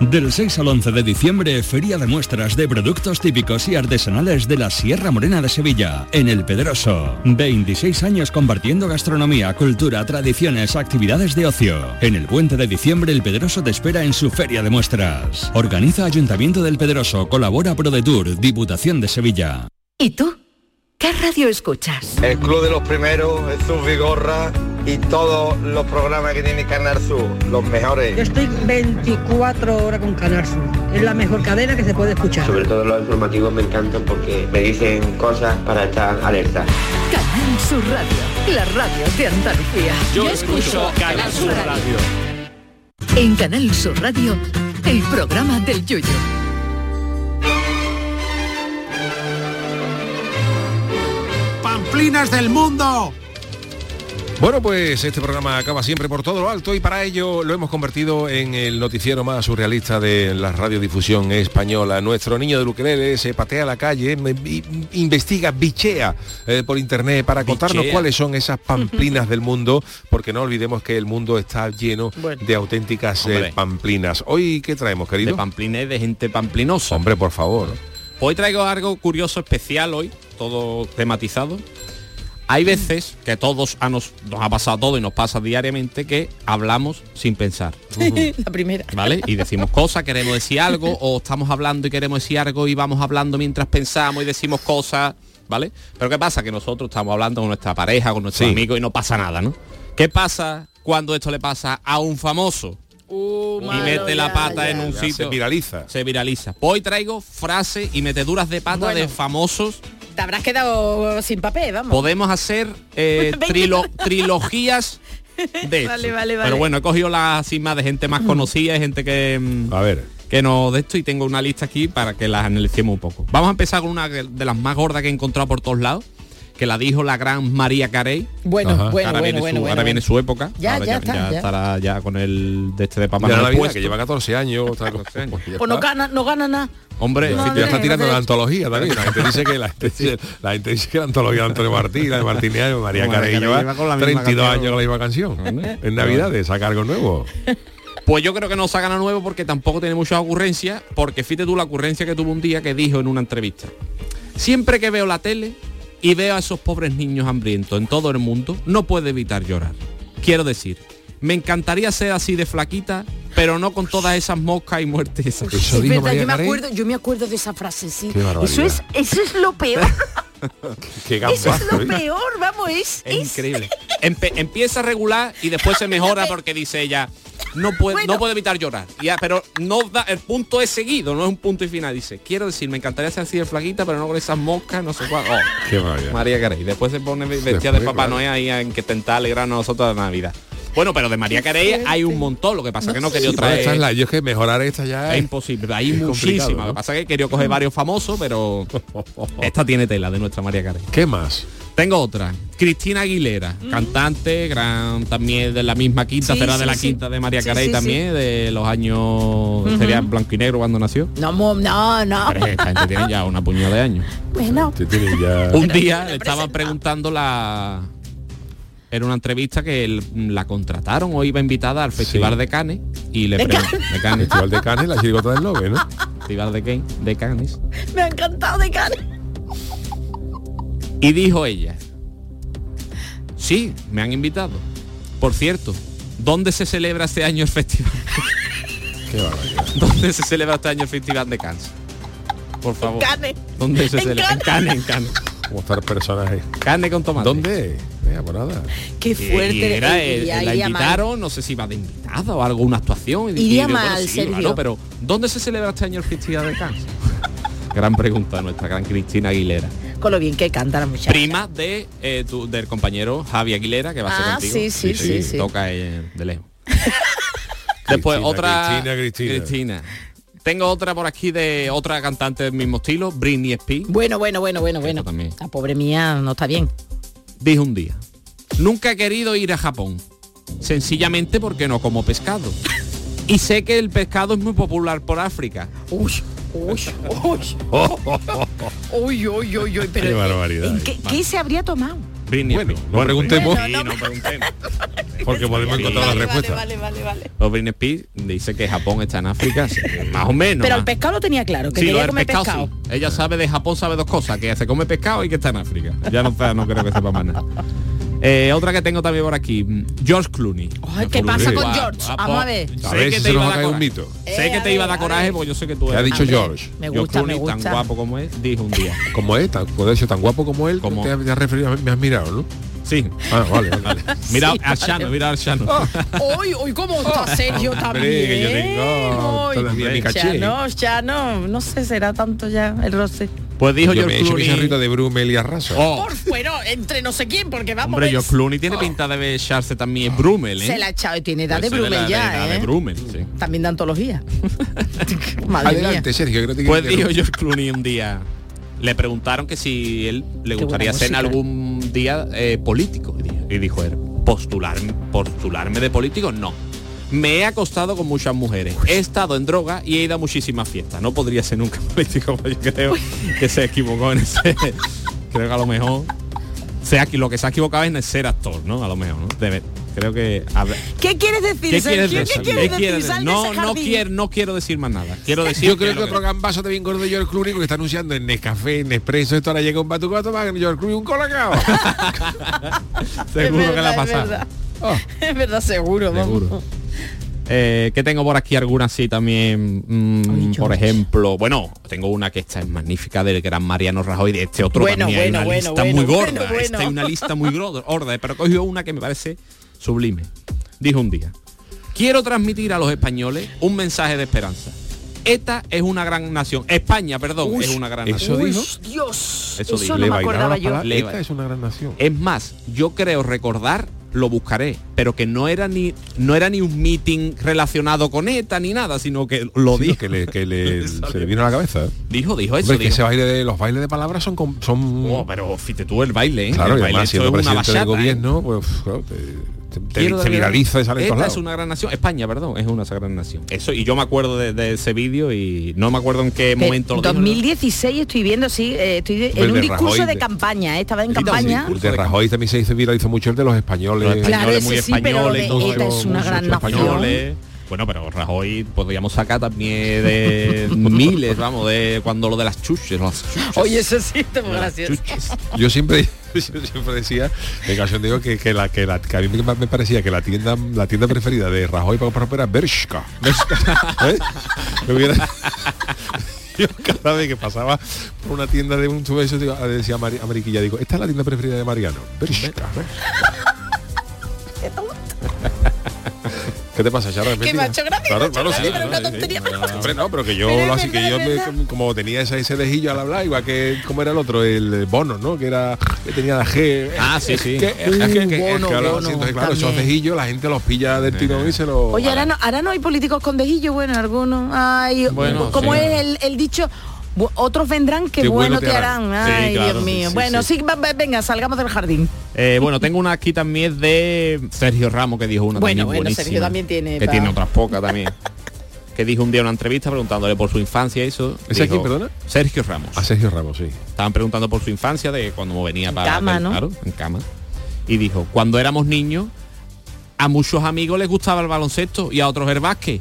Del 6 al 11 de diciembre, Feria de Muestras de Productos Típicos y Artesanales de la Sierra Morena de Sevilla, en El Pedroso. 26 años compartiendo gastronomía, cultura, tradiciones, actividades de ocio. En el puente de diciembre, El Pedroso te espera en su Feria de Muestras. Organiza Ayuntamiento del Pedroso, colabora ProDetour, Diputación de Sevilla. ¿Y tú? ¿Qué radio escuchas? El Club de los Primeros, Jesús Vigorra y todos los programas que tiene Canal Sur, los mejores. Yo estoy 24 horas con Canal Sur. Es la mejor cadena que se puede escuchar. Sobre todo los informativos me encantan porque me dicen cosas para estar alerta. Canal Sur Radio, la radio de Andalucía. Yo escucho Canal Sur Radio. En Canal Sur Radio, el programa del yoyo. ¡Pamplinas del mundo! Bueno, pues este programa acaba siempre por todo lo alto y para ello lo hemos convertido en el noticiero más surrealista de la radiodifusión española. Nuestro niño de Ukelele se patea a la calle, investiga, bichea eh, por internet para contarnos cuáles son esas pamplinas del mundo, porque no olvidemos que el mundo está lleno de auténticas eh, pamplinas. Hoy, ¿qué traemos, querido? De pamplines de gente pamplinosa. Hombre, por favor. Hoy traigo algo curioso, especial hoy, todo tematizado. Hay veces que todos a nos, nos ha pasado todo y nos pasa diariamente que hablamos sin pensar. la primera. ¿Vale? Y decimos cosas, queremos decir algo, o estamos hablando y queremos decir algo y vamos hablando mientras pensamos y decimos cosas, ¿vale? Pero ¿qué pasa? Que nosotros estamos hablando con nuestra pareja, con nuestros Sí. amigos y no pasa nada, ¿no? ¿Qué pasa cuando esto le pasa a un famoso? y mete la pata en un Ya sitio. se viraliza. Se viraliza. Hoy traigo frases y meteduras de pata Bueno. de famosos. Te habrás quedado sin papel, vamos. Podemos hacer eh, trilo- trilogías de. Vale, vale, vale. Pero bueno, he cogido la más de gente más conocida, y gente que... mm, A ver. que no de esto y tengo una lista aquí para que las analicemos un poco. Vamos a empezar con una de las más gordas que he encontrado por todos lados, que la dijo la gran María Carey. Bueno, Ajá. bueno, ahora bueno, viene, bueno, su, bueno, ahora viene su época. Ya, ahora ya está, ya. estará ya con el de este de Papá Ya Noel la vida, puesto. que lleva 14 años. Cosa. Pues Pues no está. gana, no gana nada. Hombre, Ya, está tirando la antología también. La gente dice que la gente dice, la gente dice que la antología de Antonio Martín, la de Martínez, María María Carey lleva lleva con la misma 32 canción. años con la misma canción. En Navidad de sacar algo nuevo. Pues yo creo que no sacan a nuevo porque tampoco tiene muchas ocurrencias, porque fíjate tú la ocurrencia que tuvo un día que dijo en una entrevista. Siempre que veo la tele y veo a esos pobres niños hambrientos en todo el mundo, no puedo evitar llorar. Quiero decir, me encantaría ser así de flaquita, pero no con todas esas moscas y muertes. esas. Eso es dijo verdad, María yo me acuerdo, yo me acuerdo de esa frase, sí. Eso es, eso es lo peor. Qué eso es lo ¿eh? peor, vamos, es, Es es- increíble. Empe- empieza regular y después se mejora porque dice ella, no puedo, Bueno. no puedo evitar llorar. Ya, pero no da, el punto es seguido, no es un punto y final. Dice, quiero decir, me encantaría ser así de flaquita, pero no con esas moscas, no sé cuál. Oh, Qué maravilla. María Carey. Después se pone vestida de Papá. Noel ahí en que intenta alegrar a nosotros la Navidad. Bueno, pero de María Carey hay un montón, lo que pasa que no quería Sí, esta es traer. la- yo es que mejorar esta ya Es es imposible, hay muchísimas. complicado, Lo ¿no? que pasa es que quería coger varios famosos, pero esta tiene tela de nuestra María Carey. ¿Qué más? Tengo otra. Cristina Aguilera, cantante, gran también de la misma quinta, Sí, será sí, de la sí. quinta de María Sí, Carey sí, también, de los años sería blanco y negro cuando nació. No, no, no. Pero esta gente tiene ya una puñada de años. Bueno, Te tiene ya... Un día le estaban preguntando la era una entrevista que él- la contrataron o iba invitada al Festival Sí. de Cannes y le ¿De preguntaron de Cannes, Festival de Cannes, la chirigota del Lobe, ¿no? Festival de Cannes, de Cannes me ha encantado de cara. Y dijo ella, sí, me han invitado. Por cierto, ¿dónde se celebra este año el festival? Qué. ¿Dónde se celebra este año el Festival de Cannes? Por favor. Cane. ¿Dónde se En celebra? En Cannes, en Cannes. ¿Cómo está el personaje? Cannes con tomate. ¿Dónde? Venga, por nada. Qué Y- fuerte. y era, eh, la iría mal. invitaron, no sé si iba de invitada o alguna actuación. y- Iría y sí, Sergio. claro, pero ¿dónde se celebra este año el Festival de Cannes? gran pregunta de nuestra gran Cristina Aguilera. Con lo bien que canta la muchacha. Prima de eh, tu- del compañero Javi Aguilera, que va a ser Ah, contigo. sí, sí, sí, sí. Toca eh, de lejos. Después Cristina, otra Cristina, Cristina. Tengo otra por aquí de otra cantante del mismo estilo, Britney Spears. Bueno, bueno, bueno, bueno, bueno. también. La pobre mía no está bien. Dijo un día, nunca he querido ir a Japón, sencillamente porque no como pescado. Y sé que el pescado es muy popular por África. Uy, uy, uy. Uy, uy, uy, uy. Pero, Qué barbaridad. ¿en qué, qué se habría tomado? Bueno, no preguntemos. Sí, no preguntemos. Porque podemos encontrar la vale, respuesta. Vale, vale, vale. Pues Britney Spears dice que Japón está en África, más o menos. Pero el pescado lo tenía claro, que Sí, lo quería comer pescado, pescado. sí. Ella sabe de Japón, sabe dos cosas, que se come pescado y que está en África. Ya no, está- no creo que sepa más nada. Eh, otra que tengo también por aquí, George Clooney. Ay, ¿qué pasa con George? Vamos a ver. A Sé que te iba a dar un coraje. mito. Sé Eh, que a te iba a ver, dar a coraje ver. porque yo sé que tú ¿Qué ha eres. dicho George? Me George gusta, me Clooney, gusta. tan guapo como es, dijo un día. Como es, tan, puede ser tan guapo como él, Como- te, te has referido, me has mirado, ¿no? Sí. Ah, vale, vale. Mira Sí, a Shano, vale. mira a Shano. Uy, uy, ¿cómo está Sergio Hombre, también? que yo tengo Uy, todavía mi caché. Ya no, sé, será tanto ya el roce. Pues dijo Yo me George he hecho mi Clooney. de Brumel y Arraso. Oh, Por fuera, entre no sé quién, porque vamos hombre. George Clooney tiene pinta de echarse también Brumel, ¿eh? Se la ha echado y tiene edad de Brumel la- ya, de ¿eh? Brumel, sí. También de antología. Madre Adelante, mía. Sergio, que no te Pues dijo. George Clooney un día. Le preguntaron que si él le Qué gustaría en música. algún día eh, político. Y dijo, él, postular, postularme de político, no. Me he acostado con muchas mujeres. He estado en droga y he ido a muchísimas fiestas. No podría ser nunca político, pues yo creo que se equivocó en ese. creo que a lo mejor. Sea lo que se ha equivocado es en ser actor, ¿no? A lo mejor, ¿no? Debe- Creo que... a ver, ¿Qué quieres decir, ¿Qué quieres ¿Qué decir? quieres ¿Qué decir? quieres Sal decir? de No, ese no quiero, no quiero decir más nada. Quiero decir Yo creo que otro gambazo también gordo de George Clooney que está anunciando en Nescafé, en Nespresso, esto ahora llega un batuco a tomar George Clooney un colacao. Seguro que la ha es verdad. Es verdad, seguro. vamos. Seguro. Eh, que tengo por aquí alguna así también, mm, por ejemplo, bueno, tengo una que esta es magnífica del gran Mariano Rajoy, de este otro Bueno, también hay bueno, una bueno, lista muy gorda, esta hay una lista muy gorda, pero cogió una que me parece sublime. Dijo un día, quiero transmitir a los españoles un mensaje de esperanza. ETA es una gran nación. España, perdón, Uy, es una gran ¿eso nación. dijo? Dios, Eso eso, dijo. no Le me acordaba yo. ba- es una gran nación. Es más, yo creo recordar, lo buscaré, pero que no era ni no era ni un meeting relacionado con ETA ni nada, sino que lo Sí, dijo. que, le, que le- se le vino a la cabeza. ¿eh? Dijo, dijo eso. Hombre, que dijo. ese baile de los bailes de palabras son son Oh, pero fíjate tú el baile, ¿eh? claro, el y baile además siendo es una presidente del ¿eh? gobierno, pues claro, te, te- te- se viraliza y sale todos es una gran nación. España, perdón, es una gran nación. Eso, y yo me acuerdo de, de ese vídeo y no me acuerdo en qué momento lo dijo. 2016 estoy viendo, sí, eh, estoy en un de discurso Rajoy, de de- campaña, eh, estaba en campaña. el de Rajoy también se hizo viralizó mucho el de los españoles. Los Claro, españoles muy sí, pero de españoles, ETA es una gran nación. españoles. Bueno, pero Rajoy podríamos sacar también de miles, vamos, de cuando lo de las chuches, las chuches. Oye, eso sí, gracioso. chuches. Yo siempre, yo siempre decía, en ocasión digo que, que la que la que a mí me, parecía que la tienda la tienda preferida de Rajoy para comprar era Bershka. ¿Eh? Yo cada vez que pasaba por una tienda de un eso digo, decía a Mariquilla, digo, esta es la tienda preferida de Mariano. Bershka. ¿Qué te pasa, Charo? ¿Es Que mentira? me ha hecho gracia, Claro, claro, sí, pero una sí, sí. tontería. Hombre, no, pero que yo Pero es lo así que yo como, tenía ese, ese dejillo al hablar, igual que como era el otro, el bono, ¿no? Que era que tenía la G. Ah, sí, sí. claro, esos dejillos la gente los pilla del tirón y se los. Oye, ahora no, ahora no hay políticos con dejillo, bueno, algunos. Ay, Bueno, como sí. es el, el dicho, otros vendrán que Qué bueno, bueno te te harán. harán. Ay, Sí, claro, Dios mío. sí, bueno, sí. venga, salgamos del jardín. Eh, bueno, tengo una aquí también de Sergio Ramos que dijo una Bueno, también bueno, Sergio también tiene que pa- tiene otras pocas también. que dijo un día en una entrevista preguntándole por su infancia y eso. ¿Ese dijo- quién, perdona? Sergio Ramos. A Sergio Ramos, sí. Estaban preguntando por su infancia de cuando venía para cama, ¿no? claro, en cama. Y dijo, cuando éramos niños, a muchos amigos les gustaba el baloncesto y a otros el básquet.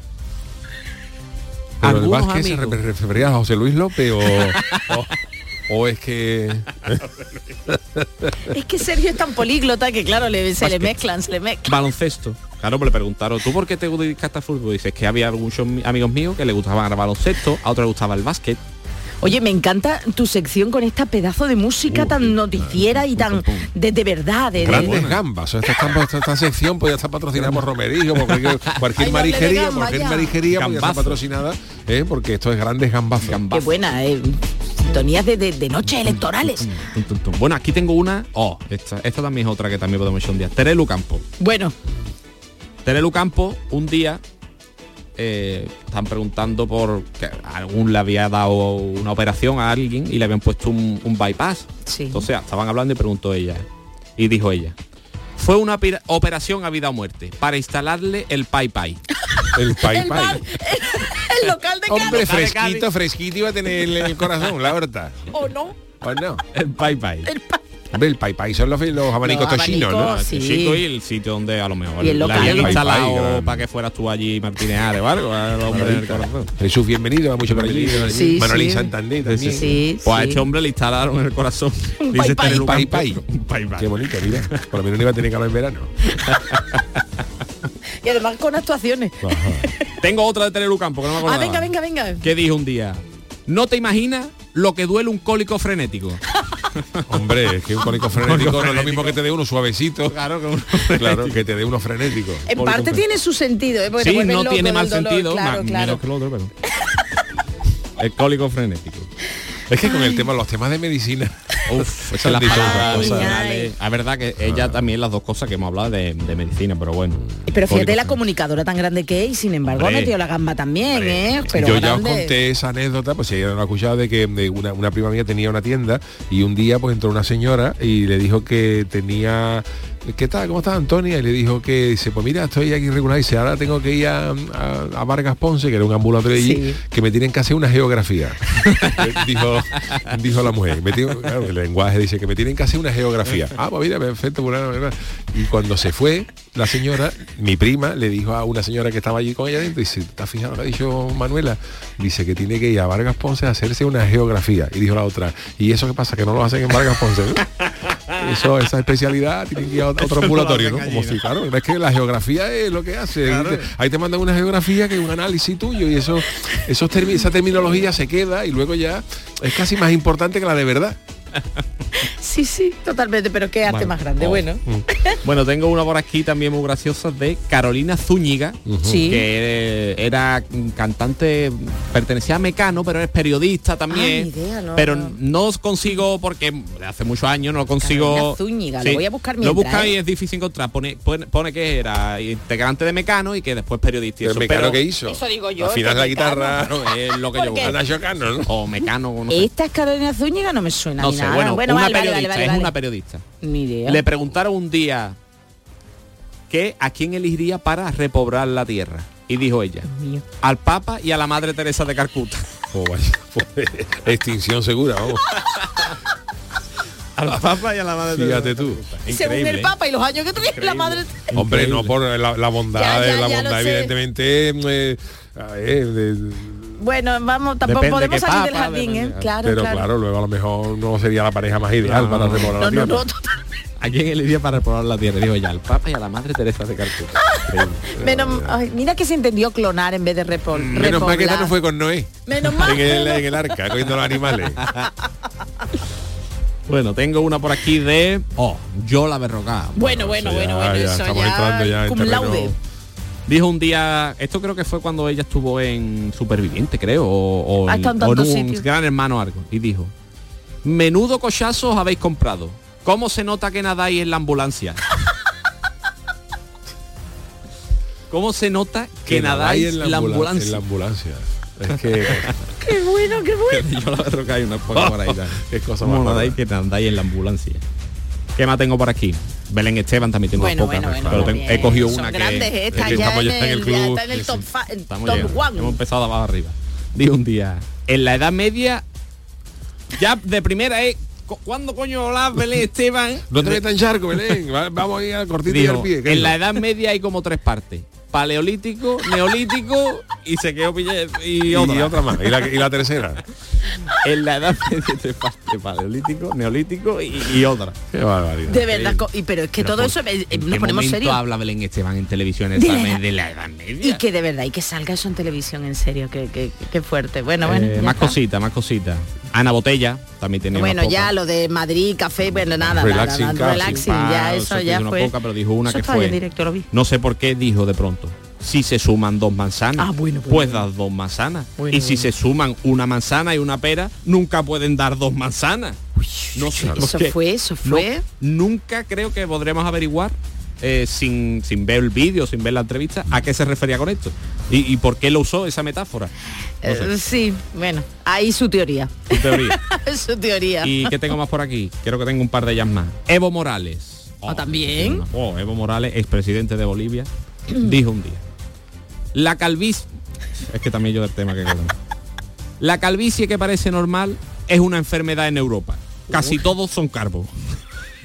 Pero el Algunos Vázquez se refería a José Luis López o, o, o es que Es que Sergio es tan políglota que claro, le, se le mezclan, se le mezclan. Baloncesto. Claro, pues le preguntaron, ¿tú por qué te dedicaste al fútbol? Dices que había muchos mi- amigos míos que le gustaban el baloncesto, a otros les gustaba el básquet. Oye, me encanta tu sección con esta pedazo de música tan noticiera y tan de, de verdad. De, de- grandes gambas. Esta, esta- esta sección podía estar patrocinada por Romerillo, por cualquier, cualquier Ay, no hable de marijería, gamba cualquier ya. marijería podía estar Gambazo. patrocinada, ¿eh? porque esto es grandes gambazos. Qué buena, eh. Sintonías de, de, de noches electorales. Tum, tum, tum. Bueno, aquí tengo una. Oh, esta, esta también es otra que también podemos echar un día. Terelu Campo. Bueno, Terelu Campo, un día eh, están preguntando por que algún le había dado una operación a alguien y le habían puesto un, un bypass. Sí. Entonces estaban hablando y preguntó ella. Y dijo ella. Fue una operación a vida o muerte para instalarle el pai pai. El pai el, pai. el local de Hombre, fresquito, fresquito iba a tener el, el corazón, la horta. ¿O no? Pues no. El pai pai. El pa- Hombre, el pai pai son los, los abanicos Los tochinos, ¿no? abanicos, sí. chico y el sitio donde a lo mejor Y el local. habían El pai instalado pai, para que fueras tú allí Martínez Ares o algo. Jesús, bienvenido, va mucho por allí. Sí, Manolín sí. Santander también. Sí, Pues a este hombre le instalaron en el corazón. Un Dice pai pai. Terelu Pai pai. Un pai pai. Qué bonito, mira. Por lo menos no iba a tener calor en verano. Y además con actuaciones. Tengo otra de Terelu Campo que no me Ah, acordaba. venga, venga, venga. Que dijo un día, no te imaginas lo que duele un cólico frenético. Hombre, es que un cólico frenético no es lo mismo que te dé uno suavecito. Claro que uno Claro, que te dé uno frenético. En parte tiene su sentido, ¿eh? Sí, no loco tiene mal dolor, sentido, Claro, más- claro. menos que el otro, pero... El cólico frenético. Es que con el tema, los temas de medicina. Uf, esas han las palabras. Es verdad que ella también las dos cosas que hemos hablado de, de medicina, pero bueno. Pero fíjate la comunicadora tan grande que es y sin embargo Hombre. ha metido la gamba también, ¿eh? Pero yo ya os conté esa anécdota, pues si ella no la ha escuchado, de que de una, una prima mía tenía una tienda y un día pues entró una señora y le dijo que tenía ¿qué tal? ¿Cómo está Antonia? Y le dijo que dice, pues mira, estoy aquí regular y dice, ahora tengo que ir a, a- a Vargas Ponce, que era un ambulatorio allí, Sí. que me tienen que hacer una geografía. dijo, dijo la mujer. Me tiene- el lenguaje dice que me tienen que hacer una geografía. Ah, pues mira, perfecto. fulano, fulano. Y cuando se fue, la señora, mi prima, le dijo a una señora que estaba allí con ella dentro, dice, ¿está fijado lo ha dicho Manuela? Dice que tiene que ir a Vargas Ponce a hacerse una geografía. Y dijo la otra, ¿y eso qué pasa? Que no lo hacen en Vargas Ponce. Eso, esa especialidad tiene que ir a otro ambulatorio, ¿no? Como si, claro, es que la geografía es lo que hace. Claro. Ahí te- Ahí te mandan una geografía que es un análisis tuyo y eso, esos termi- esa terminología se queda y luego ya es casi más importante que la de verdad. Sí, sí, totalmente, pero qué arte Vale. más grande. Oh. Bueno. Bueno, tengo una por aquí también muy graciosa de Carolina Zúñiga, Sí. que eh, era cantante, pertenecía a Mecano, pero es periodista también. Ah, ni idea, no, pero no. no consigo, porque hace muchos años no lo consigo. Carolina Zúñiga, lo voy a buscar Lo mientras, busca ¿eh? y es difícil encontrar. Pone, pone, pone que era integrante de Mecano y que después periodista. y ¿El eso, Mecano pero- qué hizo? Eso digo yo, que la Mecano. guitarra. Es lo que yo busco. ¿no? O Mecano, no sé. Esta es Carolina Zúñiga, no me suena No ni bueno, bueno una vale, vale, periodista, vale, es una periodista. Ni idea. Le preguntaron un día que a quién elegiría para repoblar la tierra. Y dijo ella, al Papa y a la Madre Teresa de Calcuta. Oh, vaya, pues, extinción segura, vamos. al Papa y a la Madre Fíjate tú. Según el Papa y los años que tuviera la madre. Hombre, no por la, la bondad, Ya, ya, la ya bondad, sé. evidentemente. eh, a ver, de- Bueno, vamos, tampoco Depende podemos salir del jardín, ¿eh? Claro, pero claro. claro. luego a lo mejor no sería la pareja más ideal No, para no, repoblar No, la no, tierra. ¿A quién elegiría para repoblar la tierra? Dijo ella, al Papa y a la Madre Teresa de Calcuta. Increíble. Menos, ay, mira que se entendió clonar en vez de repol, Menos mal que repoblar. no fue con Noé. Menos mal. En el, en el arca, cogiendo los animales. Bueno, tengo una por aquí de... Oh, yo la berroca. Bueno, bueno, Eso bueno, ya- bueno, ya eso estamos ya, entrando ya en cum terreno-. Dijo un día, esto creo que fue cuando ella estuvo en Superviviente, creo, o, o Ha en, o un sitios. gran hermano algo. Y dijo, menudo cochazo os habéis comprado. ¿Cómo se nota que nadáis en la ambulancia? ¿Cómo se nota que, nadáis en la, ambulancia? En la ambulancia. Es que Qué bueno, qué bueno. Yo la berroca hay una poca por ahí. ya. Qué cosa ¿Cómo más nadáis que nadáis en la ambulancia? ¿Qué más tengo por aquí? Belén Esteban también tengo Bueno, pocas, bueno, bueno, pero muy tengo- he cogido Son una que, grandes estas, que ya estamos en ya en el el- ya club. está en el top top one. Hemos empezado abajo arriba. Dijo un día, en la Edad Media, ya de primera es, ¿cuándo coño hablas Belén Esteban? no te metas en charco, Belén. Va- Vamos a ir al cortito y Dijo, al pie. ¿qué en es la? Edad Media hay como tres partes. Paleolítico, neolítico y se quedó pille- y y otra. otra más. Y la, y la tercera. En la Edad Media tres partes. Paleolítico, neolítico y, y otra. Qué barbaridad. De verdad, y pero es que Pero todo por- eso eh, ¿En nos qué ponemos momento serios. habla Belén Esteban en televisión De la- vez de la Edad Media? Y que de verdad, y que salga eso en televisión, en serio, que, que, que fuerte. Bueno, bueno. Eh, más está. cositas, más cositas. Ana Botella también tenía Bueno, unas ya pocas. lo de Madrid, café, bueno, nada, Relaxing nada, café. nada, relaxing, ya eso ya una fue. poca, pero dijo una Eso que fue. en directo, lo vi. No sé por qué dijo de pronto. Si se suman dos manzanas, Ah, bueno, pues bueno. das dos manzanas. Bueno, y si se suman una manzana y una pera, nunca pueden dar dos manzanas. no sé Eso fue, eso No, fue. nunca creo que podremos averiguar eh, sin, sin ver el vídeo, sin ver la entrevista, a qué se refería con esto. Y, y por qué lo usó esa metáfora. No sé, Eh, sí, bueno, ahí su teoría. tu teoría. su teoría. ¿Y qué tengo más por aquí? Creo que tengo un par de ellas más. Evo Morales. Ah, también. Oh, Evo Morales, expresidente de Bolivia, dijo un día. La calvicie... Es que también yo del tema que. La calvicie que parece normal es una enfermedad en Europa. Casi todos son carbo.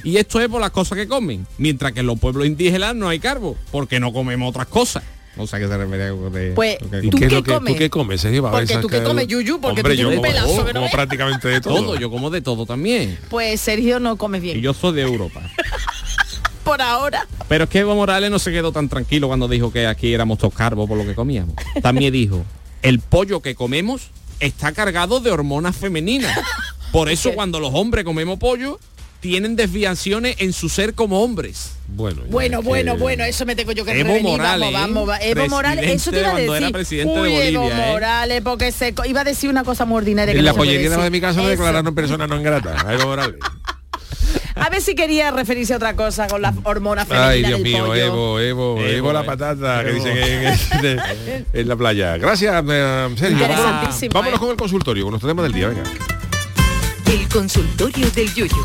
Y esto es por las cosas que comen. Mientras que en los pueblos indígenas no hay carbo, porque no comemos otras cosas. O sea que se refería a de- Pues, lo que ¿Y ¿Tú qué comes? tú qué comes, Porque tú qué comes, Yuyu, porque Hombre, tú yo como, pelazo prácticamente de todo. todo, yo como de todo también. Pues Sergio no comes bien. Y yo soy de Europa. Por ahora. Pero es que Evo Morales no se quedó tan tranquilo cuando dijo que aquí éramos todos carbos por lo que comíamos. También dijo, el pollo que comemos está cargado de hormonas femeninas. Por eso cuando los hombres comemos pollo, tienen desviaciones en su ser como hombres. Bueno, Bueno, es bueno, que- bueno, eso me tengo yo que Evo prevenir. Morales, vamos, vamos, va- Evo Morales, eso te iba a decir. presidente de Uy, Evo Bolivia, ¿eh? Morales, porque se iba a decir una cosa muy ordinaria que En no la puede pollería de mi casa me declararon persona no grata. A Evo Morales. A ver si quería referirse a otra cosa con las hormonas femeninas Ay, Dios del mío, pollo. Evo, Evo, Evo, Evo, la eh. patata que Evo. dicen en, en- en la playa. Gracias, eh, Sergio. Vámonos, Interesantísimo, vámonos ¿eh? con el consultorio, con nuestro tema del día, venga. El consultorio del Yuyo.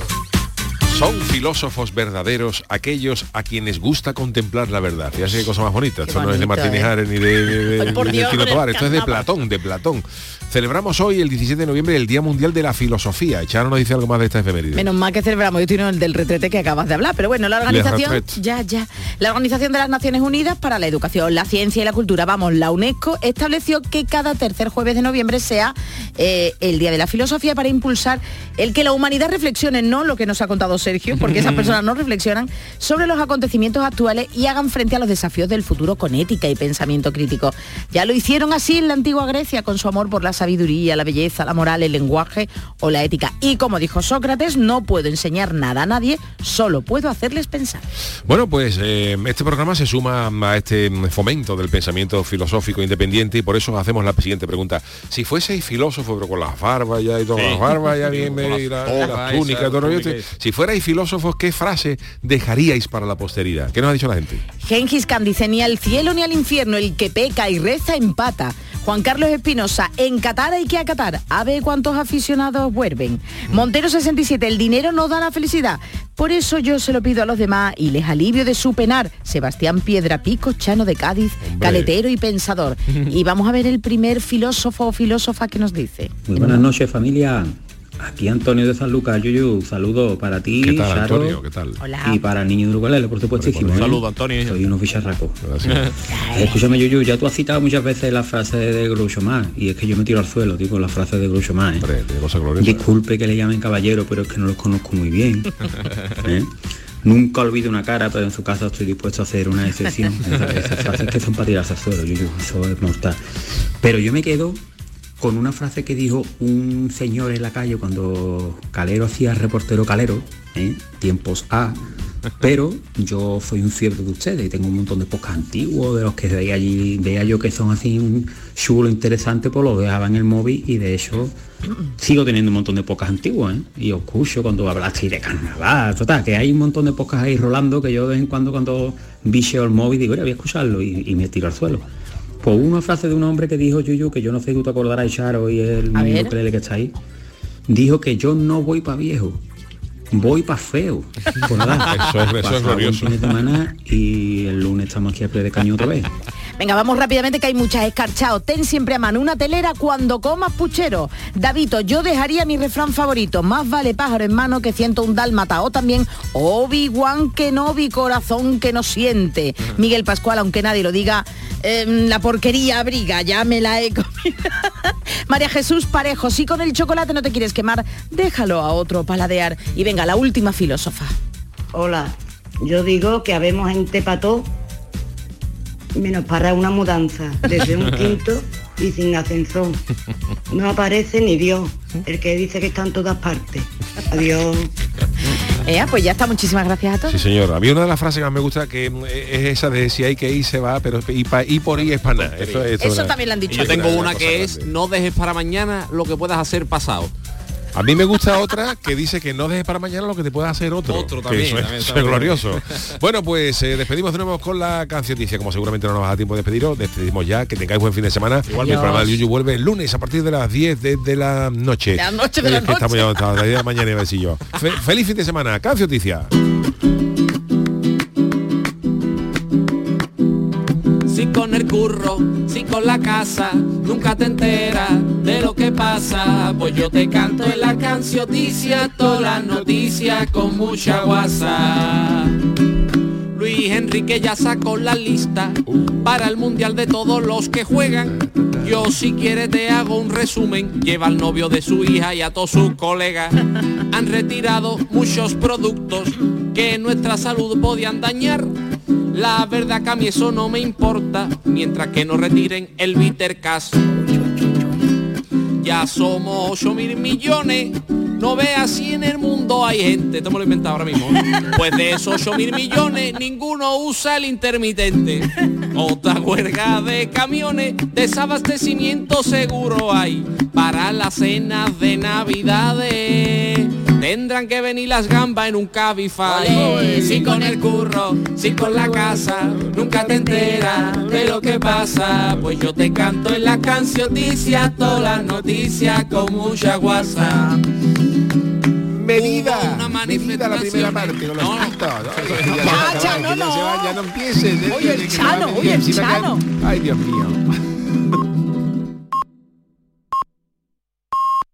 Son filósofos verdaderos aquellos a quienes gusta contemplar la verdad. Fíjate qué cosa más bonita. Esto no es de Martínez ¿eh? Ares ni de, de, por Dios, Tobar. Esto es de. Platón, de Platón. Celebramos hoy, el 17 de noviembre, el Día Mundial de la Filosofía. Charo nos dice algo más de esta efeméride. Menos mal que celebramos, yo estoy en el del retrete que acabas de hablar, pero bueno, la organización, ya, ya, la Organización de las Naciones Unidas para la Educación, la Ciencia y la Cultura, vamos, la UNESCO estableció que cada tercer jueves de noviembre sea eh, el Día de la Filosofía para impulsar el que la humanidad reflexione, no lo que nos ha contado Sergio, porque esas personas no reflexionan sobre los acontecimientos actuales y hagan frente a los desafíos del futuro con ética y pensamiento crítico. Ya lo hicieron así en la antigua Grecia con su amor por la sabiduría, la belleza, la moral, el lenguaje o la ética. Y como dijo Sócrates, no puedo enseñar nada a nadie, solo puedo hacerles pensar. Bueno, pues eh, este programa se suma a este fomento del pensamiento filosófico independiente y por eso hacemos la siguiente pregunta. Si fueseis filósofo, pero con las barbas ya y todas Sí. las barbas ya bien las y la, todo rollo túnicas. este, si fuerais filósofos, ¿qué frase dejaríais para la posteridad? ¿Qué nos ha dicho la gente? Gengis Khan dice, ni al cielo ni al infierno, el que peca y reza empata. Juan Carlos Espinosa, en Qatar hay que acatar. A ver cuántos aficionados vuelven. Montero 67, el dinero no da la felicidad. Por eso yo se lo pido a los demás y les alivio de su penar. Sebastián Piedra Pico, Chano de Cádiz, caletero y pensador. Y vamos a ver el primer filósofo o filósofa que nos dice. Muy buenas noches familia. Aquí Antonio de San Lucas, Yuyu, saludo para ti, ¿Qué tal, Charo, Antonio? ¿Qué tal? y para el niño de Uruguay, por supuestísimo. Un ¿eh? saludo, Antonio. Soy unos bicharracos. Escúchame, Yuyu, ya tú has citado muchas veces la frase de Groucho Marx, y es que yo me tiro al suelo, digo, la frase de Groucho Marx. ¿eh? Disculpe que le llamen caballero, pero es que no los conozco muy bien. ¿eh? Nunca olvido una cara, pero en su caso estoy dispuesto a hacer una excepción. Esas, esas frases que son para tirarse al suelo, Yuyu, eso es mortal. Pero yo me quedo con una frase que dijo un señor en la calle cuando Calero hacía reportero Calero, ¿eh? tiempos A, pero yo soy un fiebre de ustedes y tengo un montón de podcasts antiguos de los que veía allí, veía yo que son así un chulo interesante, pues lo dejaba en el móvil y de hecho sigo teniendo un montón de podcasts antiguos, ¿eh? Y os escucho cuando hablasteis de carnaval, total, que hay un montón de podcasts ahí rolando que yo de vez en cuando cuando bicheo el móvil digo, "Mira, voy a escucharlo y, y me tiro al suelo. Pues una frase de un hombre que dijo Yuyu, que yo no sé si tú te acordarás, Charo, y el niño que está ahí, dijo que yo no voy para viejo, voy para feo. Pues nada, Eso es- eso es glorioso. fin de semana y el lunes estamos aquí a pie de caño otra vez. Venga, vamos rápidamente que hay muchas escarchados. Ten siempre a mano una telera cuando comas puchero. Davito, yo dejaría mi refrán favorito. Más vale pájaro en mano que ciento un dálmata. O también Obi-Wan Kenobi, corazón que no siente. Miguel Pascual, aunque nadie lo diga, em, la porquería abriga, ya me la he comido. María Jesús Parejo, si con el chocolate no te quieres quemar, déjalo a otro paladear. Y venga, la última filósofa. Hola, yo digo que habemos gente pató menos para una mudanza desde un quinto y sin ascensor. No aparece ni Dios, el que dice que está en todas partes. Adiós. Ea, pues ya está, muchísimas gracias a todos. Sí, señor. A mí una de las frases que más me gusta que mm, es esa de si hay que ir se va, pero y, pa- y por ir es para nada. Eso, esto Eso es- también lo han dicho. Yo tengo Una que es no dejes para mañana lo que puedas hacer pasado. A mí me gusta otra que dice que no dejes para mañana lo que te pueda hacer otro. Otro Que también, eso es, también, eso también. es glorioso. bueno, pues eh, despedimos de nuevo con la cancioticia. Como seguramente no nos va a dar tiempo de despediros, despedimos ya. Que tengáis buen fin de semana. Igual el programa del Yuyu vuelve el lunes a partir de las 10 de, de la noche. De la noche, de la Estamos noche. ya hasta las 10 de la mañana y así yo. Fe- feliz fin de semana. Cancioticia. El curro, si con la casa, nunca te enteras de lo que pasa. Pues yo te canto en la cancioticia, todas las noticias con mucha guasa. Luis Enrique ya sacó la lista para el mundial de todos los que juegan. Yo si quieres te hago un resumen. Lleva al novio de su hija y a todos sus colegas. Han retirado muchos productos que nuestra salud podían dañar. La verdad que a mí eso no me importa, mientras que no retiren el Vitercas. Ya somos 8 mil millones. No veas si en el mundo hay gente, esto me lo he inventado ahora mismo. Pues de esos 8 mil millones, ninguno usa el intermitente. Otra huelga de camiones, desabastecimiento seguro hay para las cenas de navidades. Tendrán que venir las gambas en un Cabify. Si con el curro, si con la casa, nunca te enteras de lo que pasa. Pues yo te canto en la cancioticia, todas las noticias con mucha guasa. Medida. Medida la primera parte con los no, no. Ya no empiece. Oye, el Chano, oye, el Chano. Ay, Dios mío.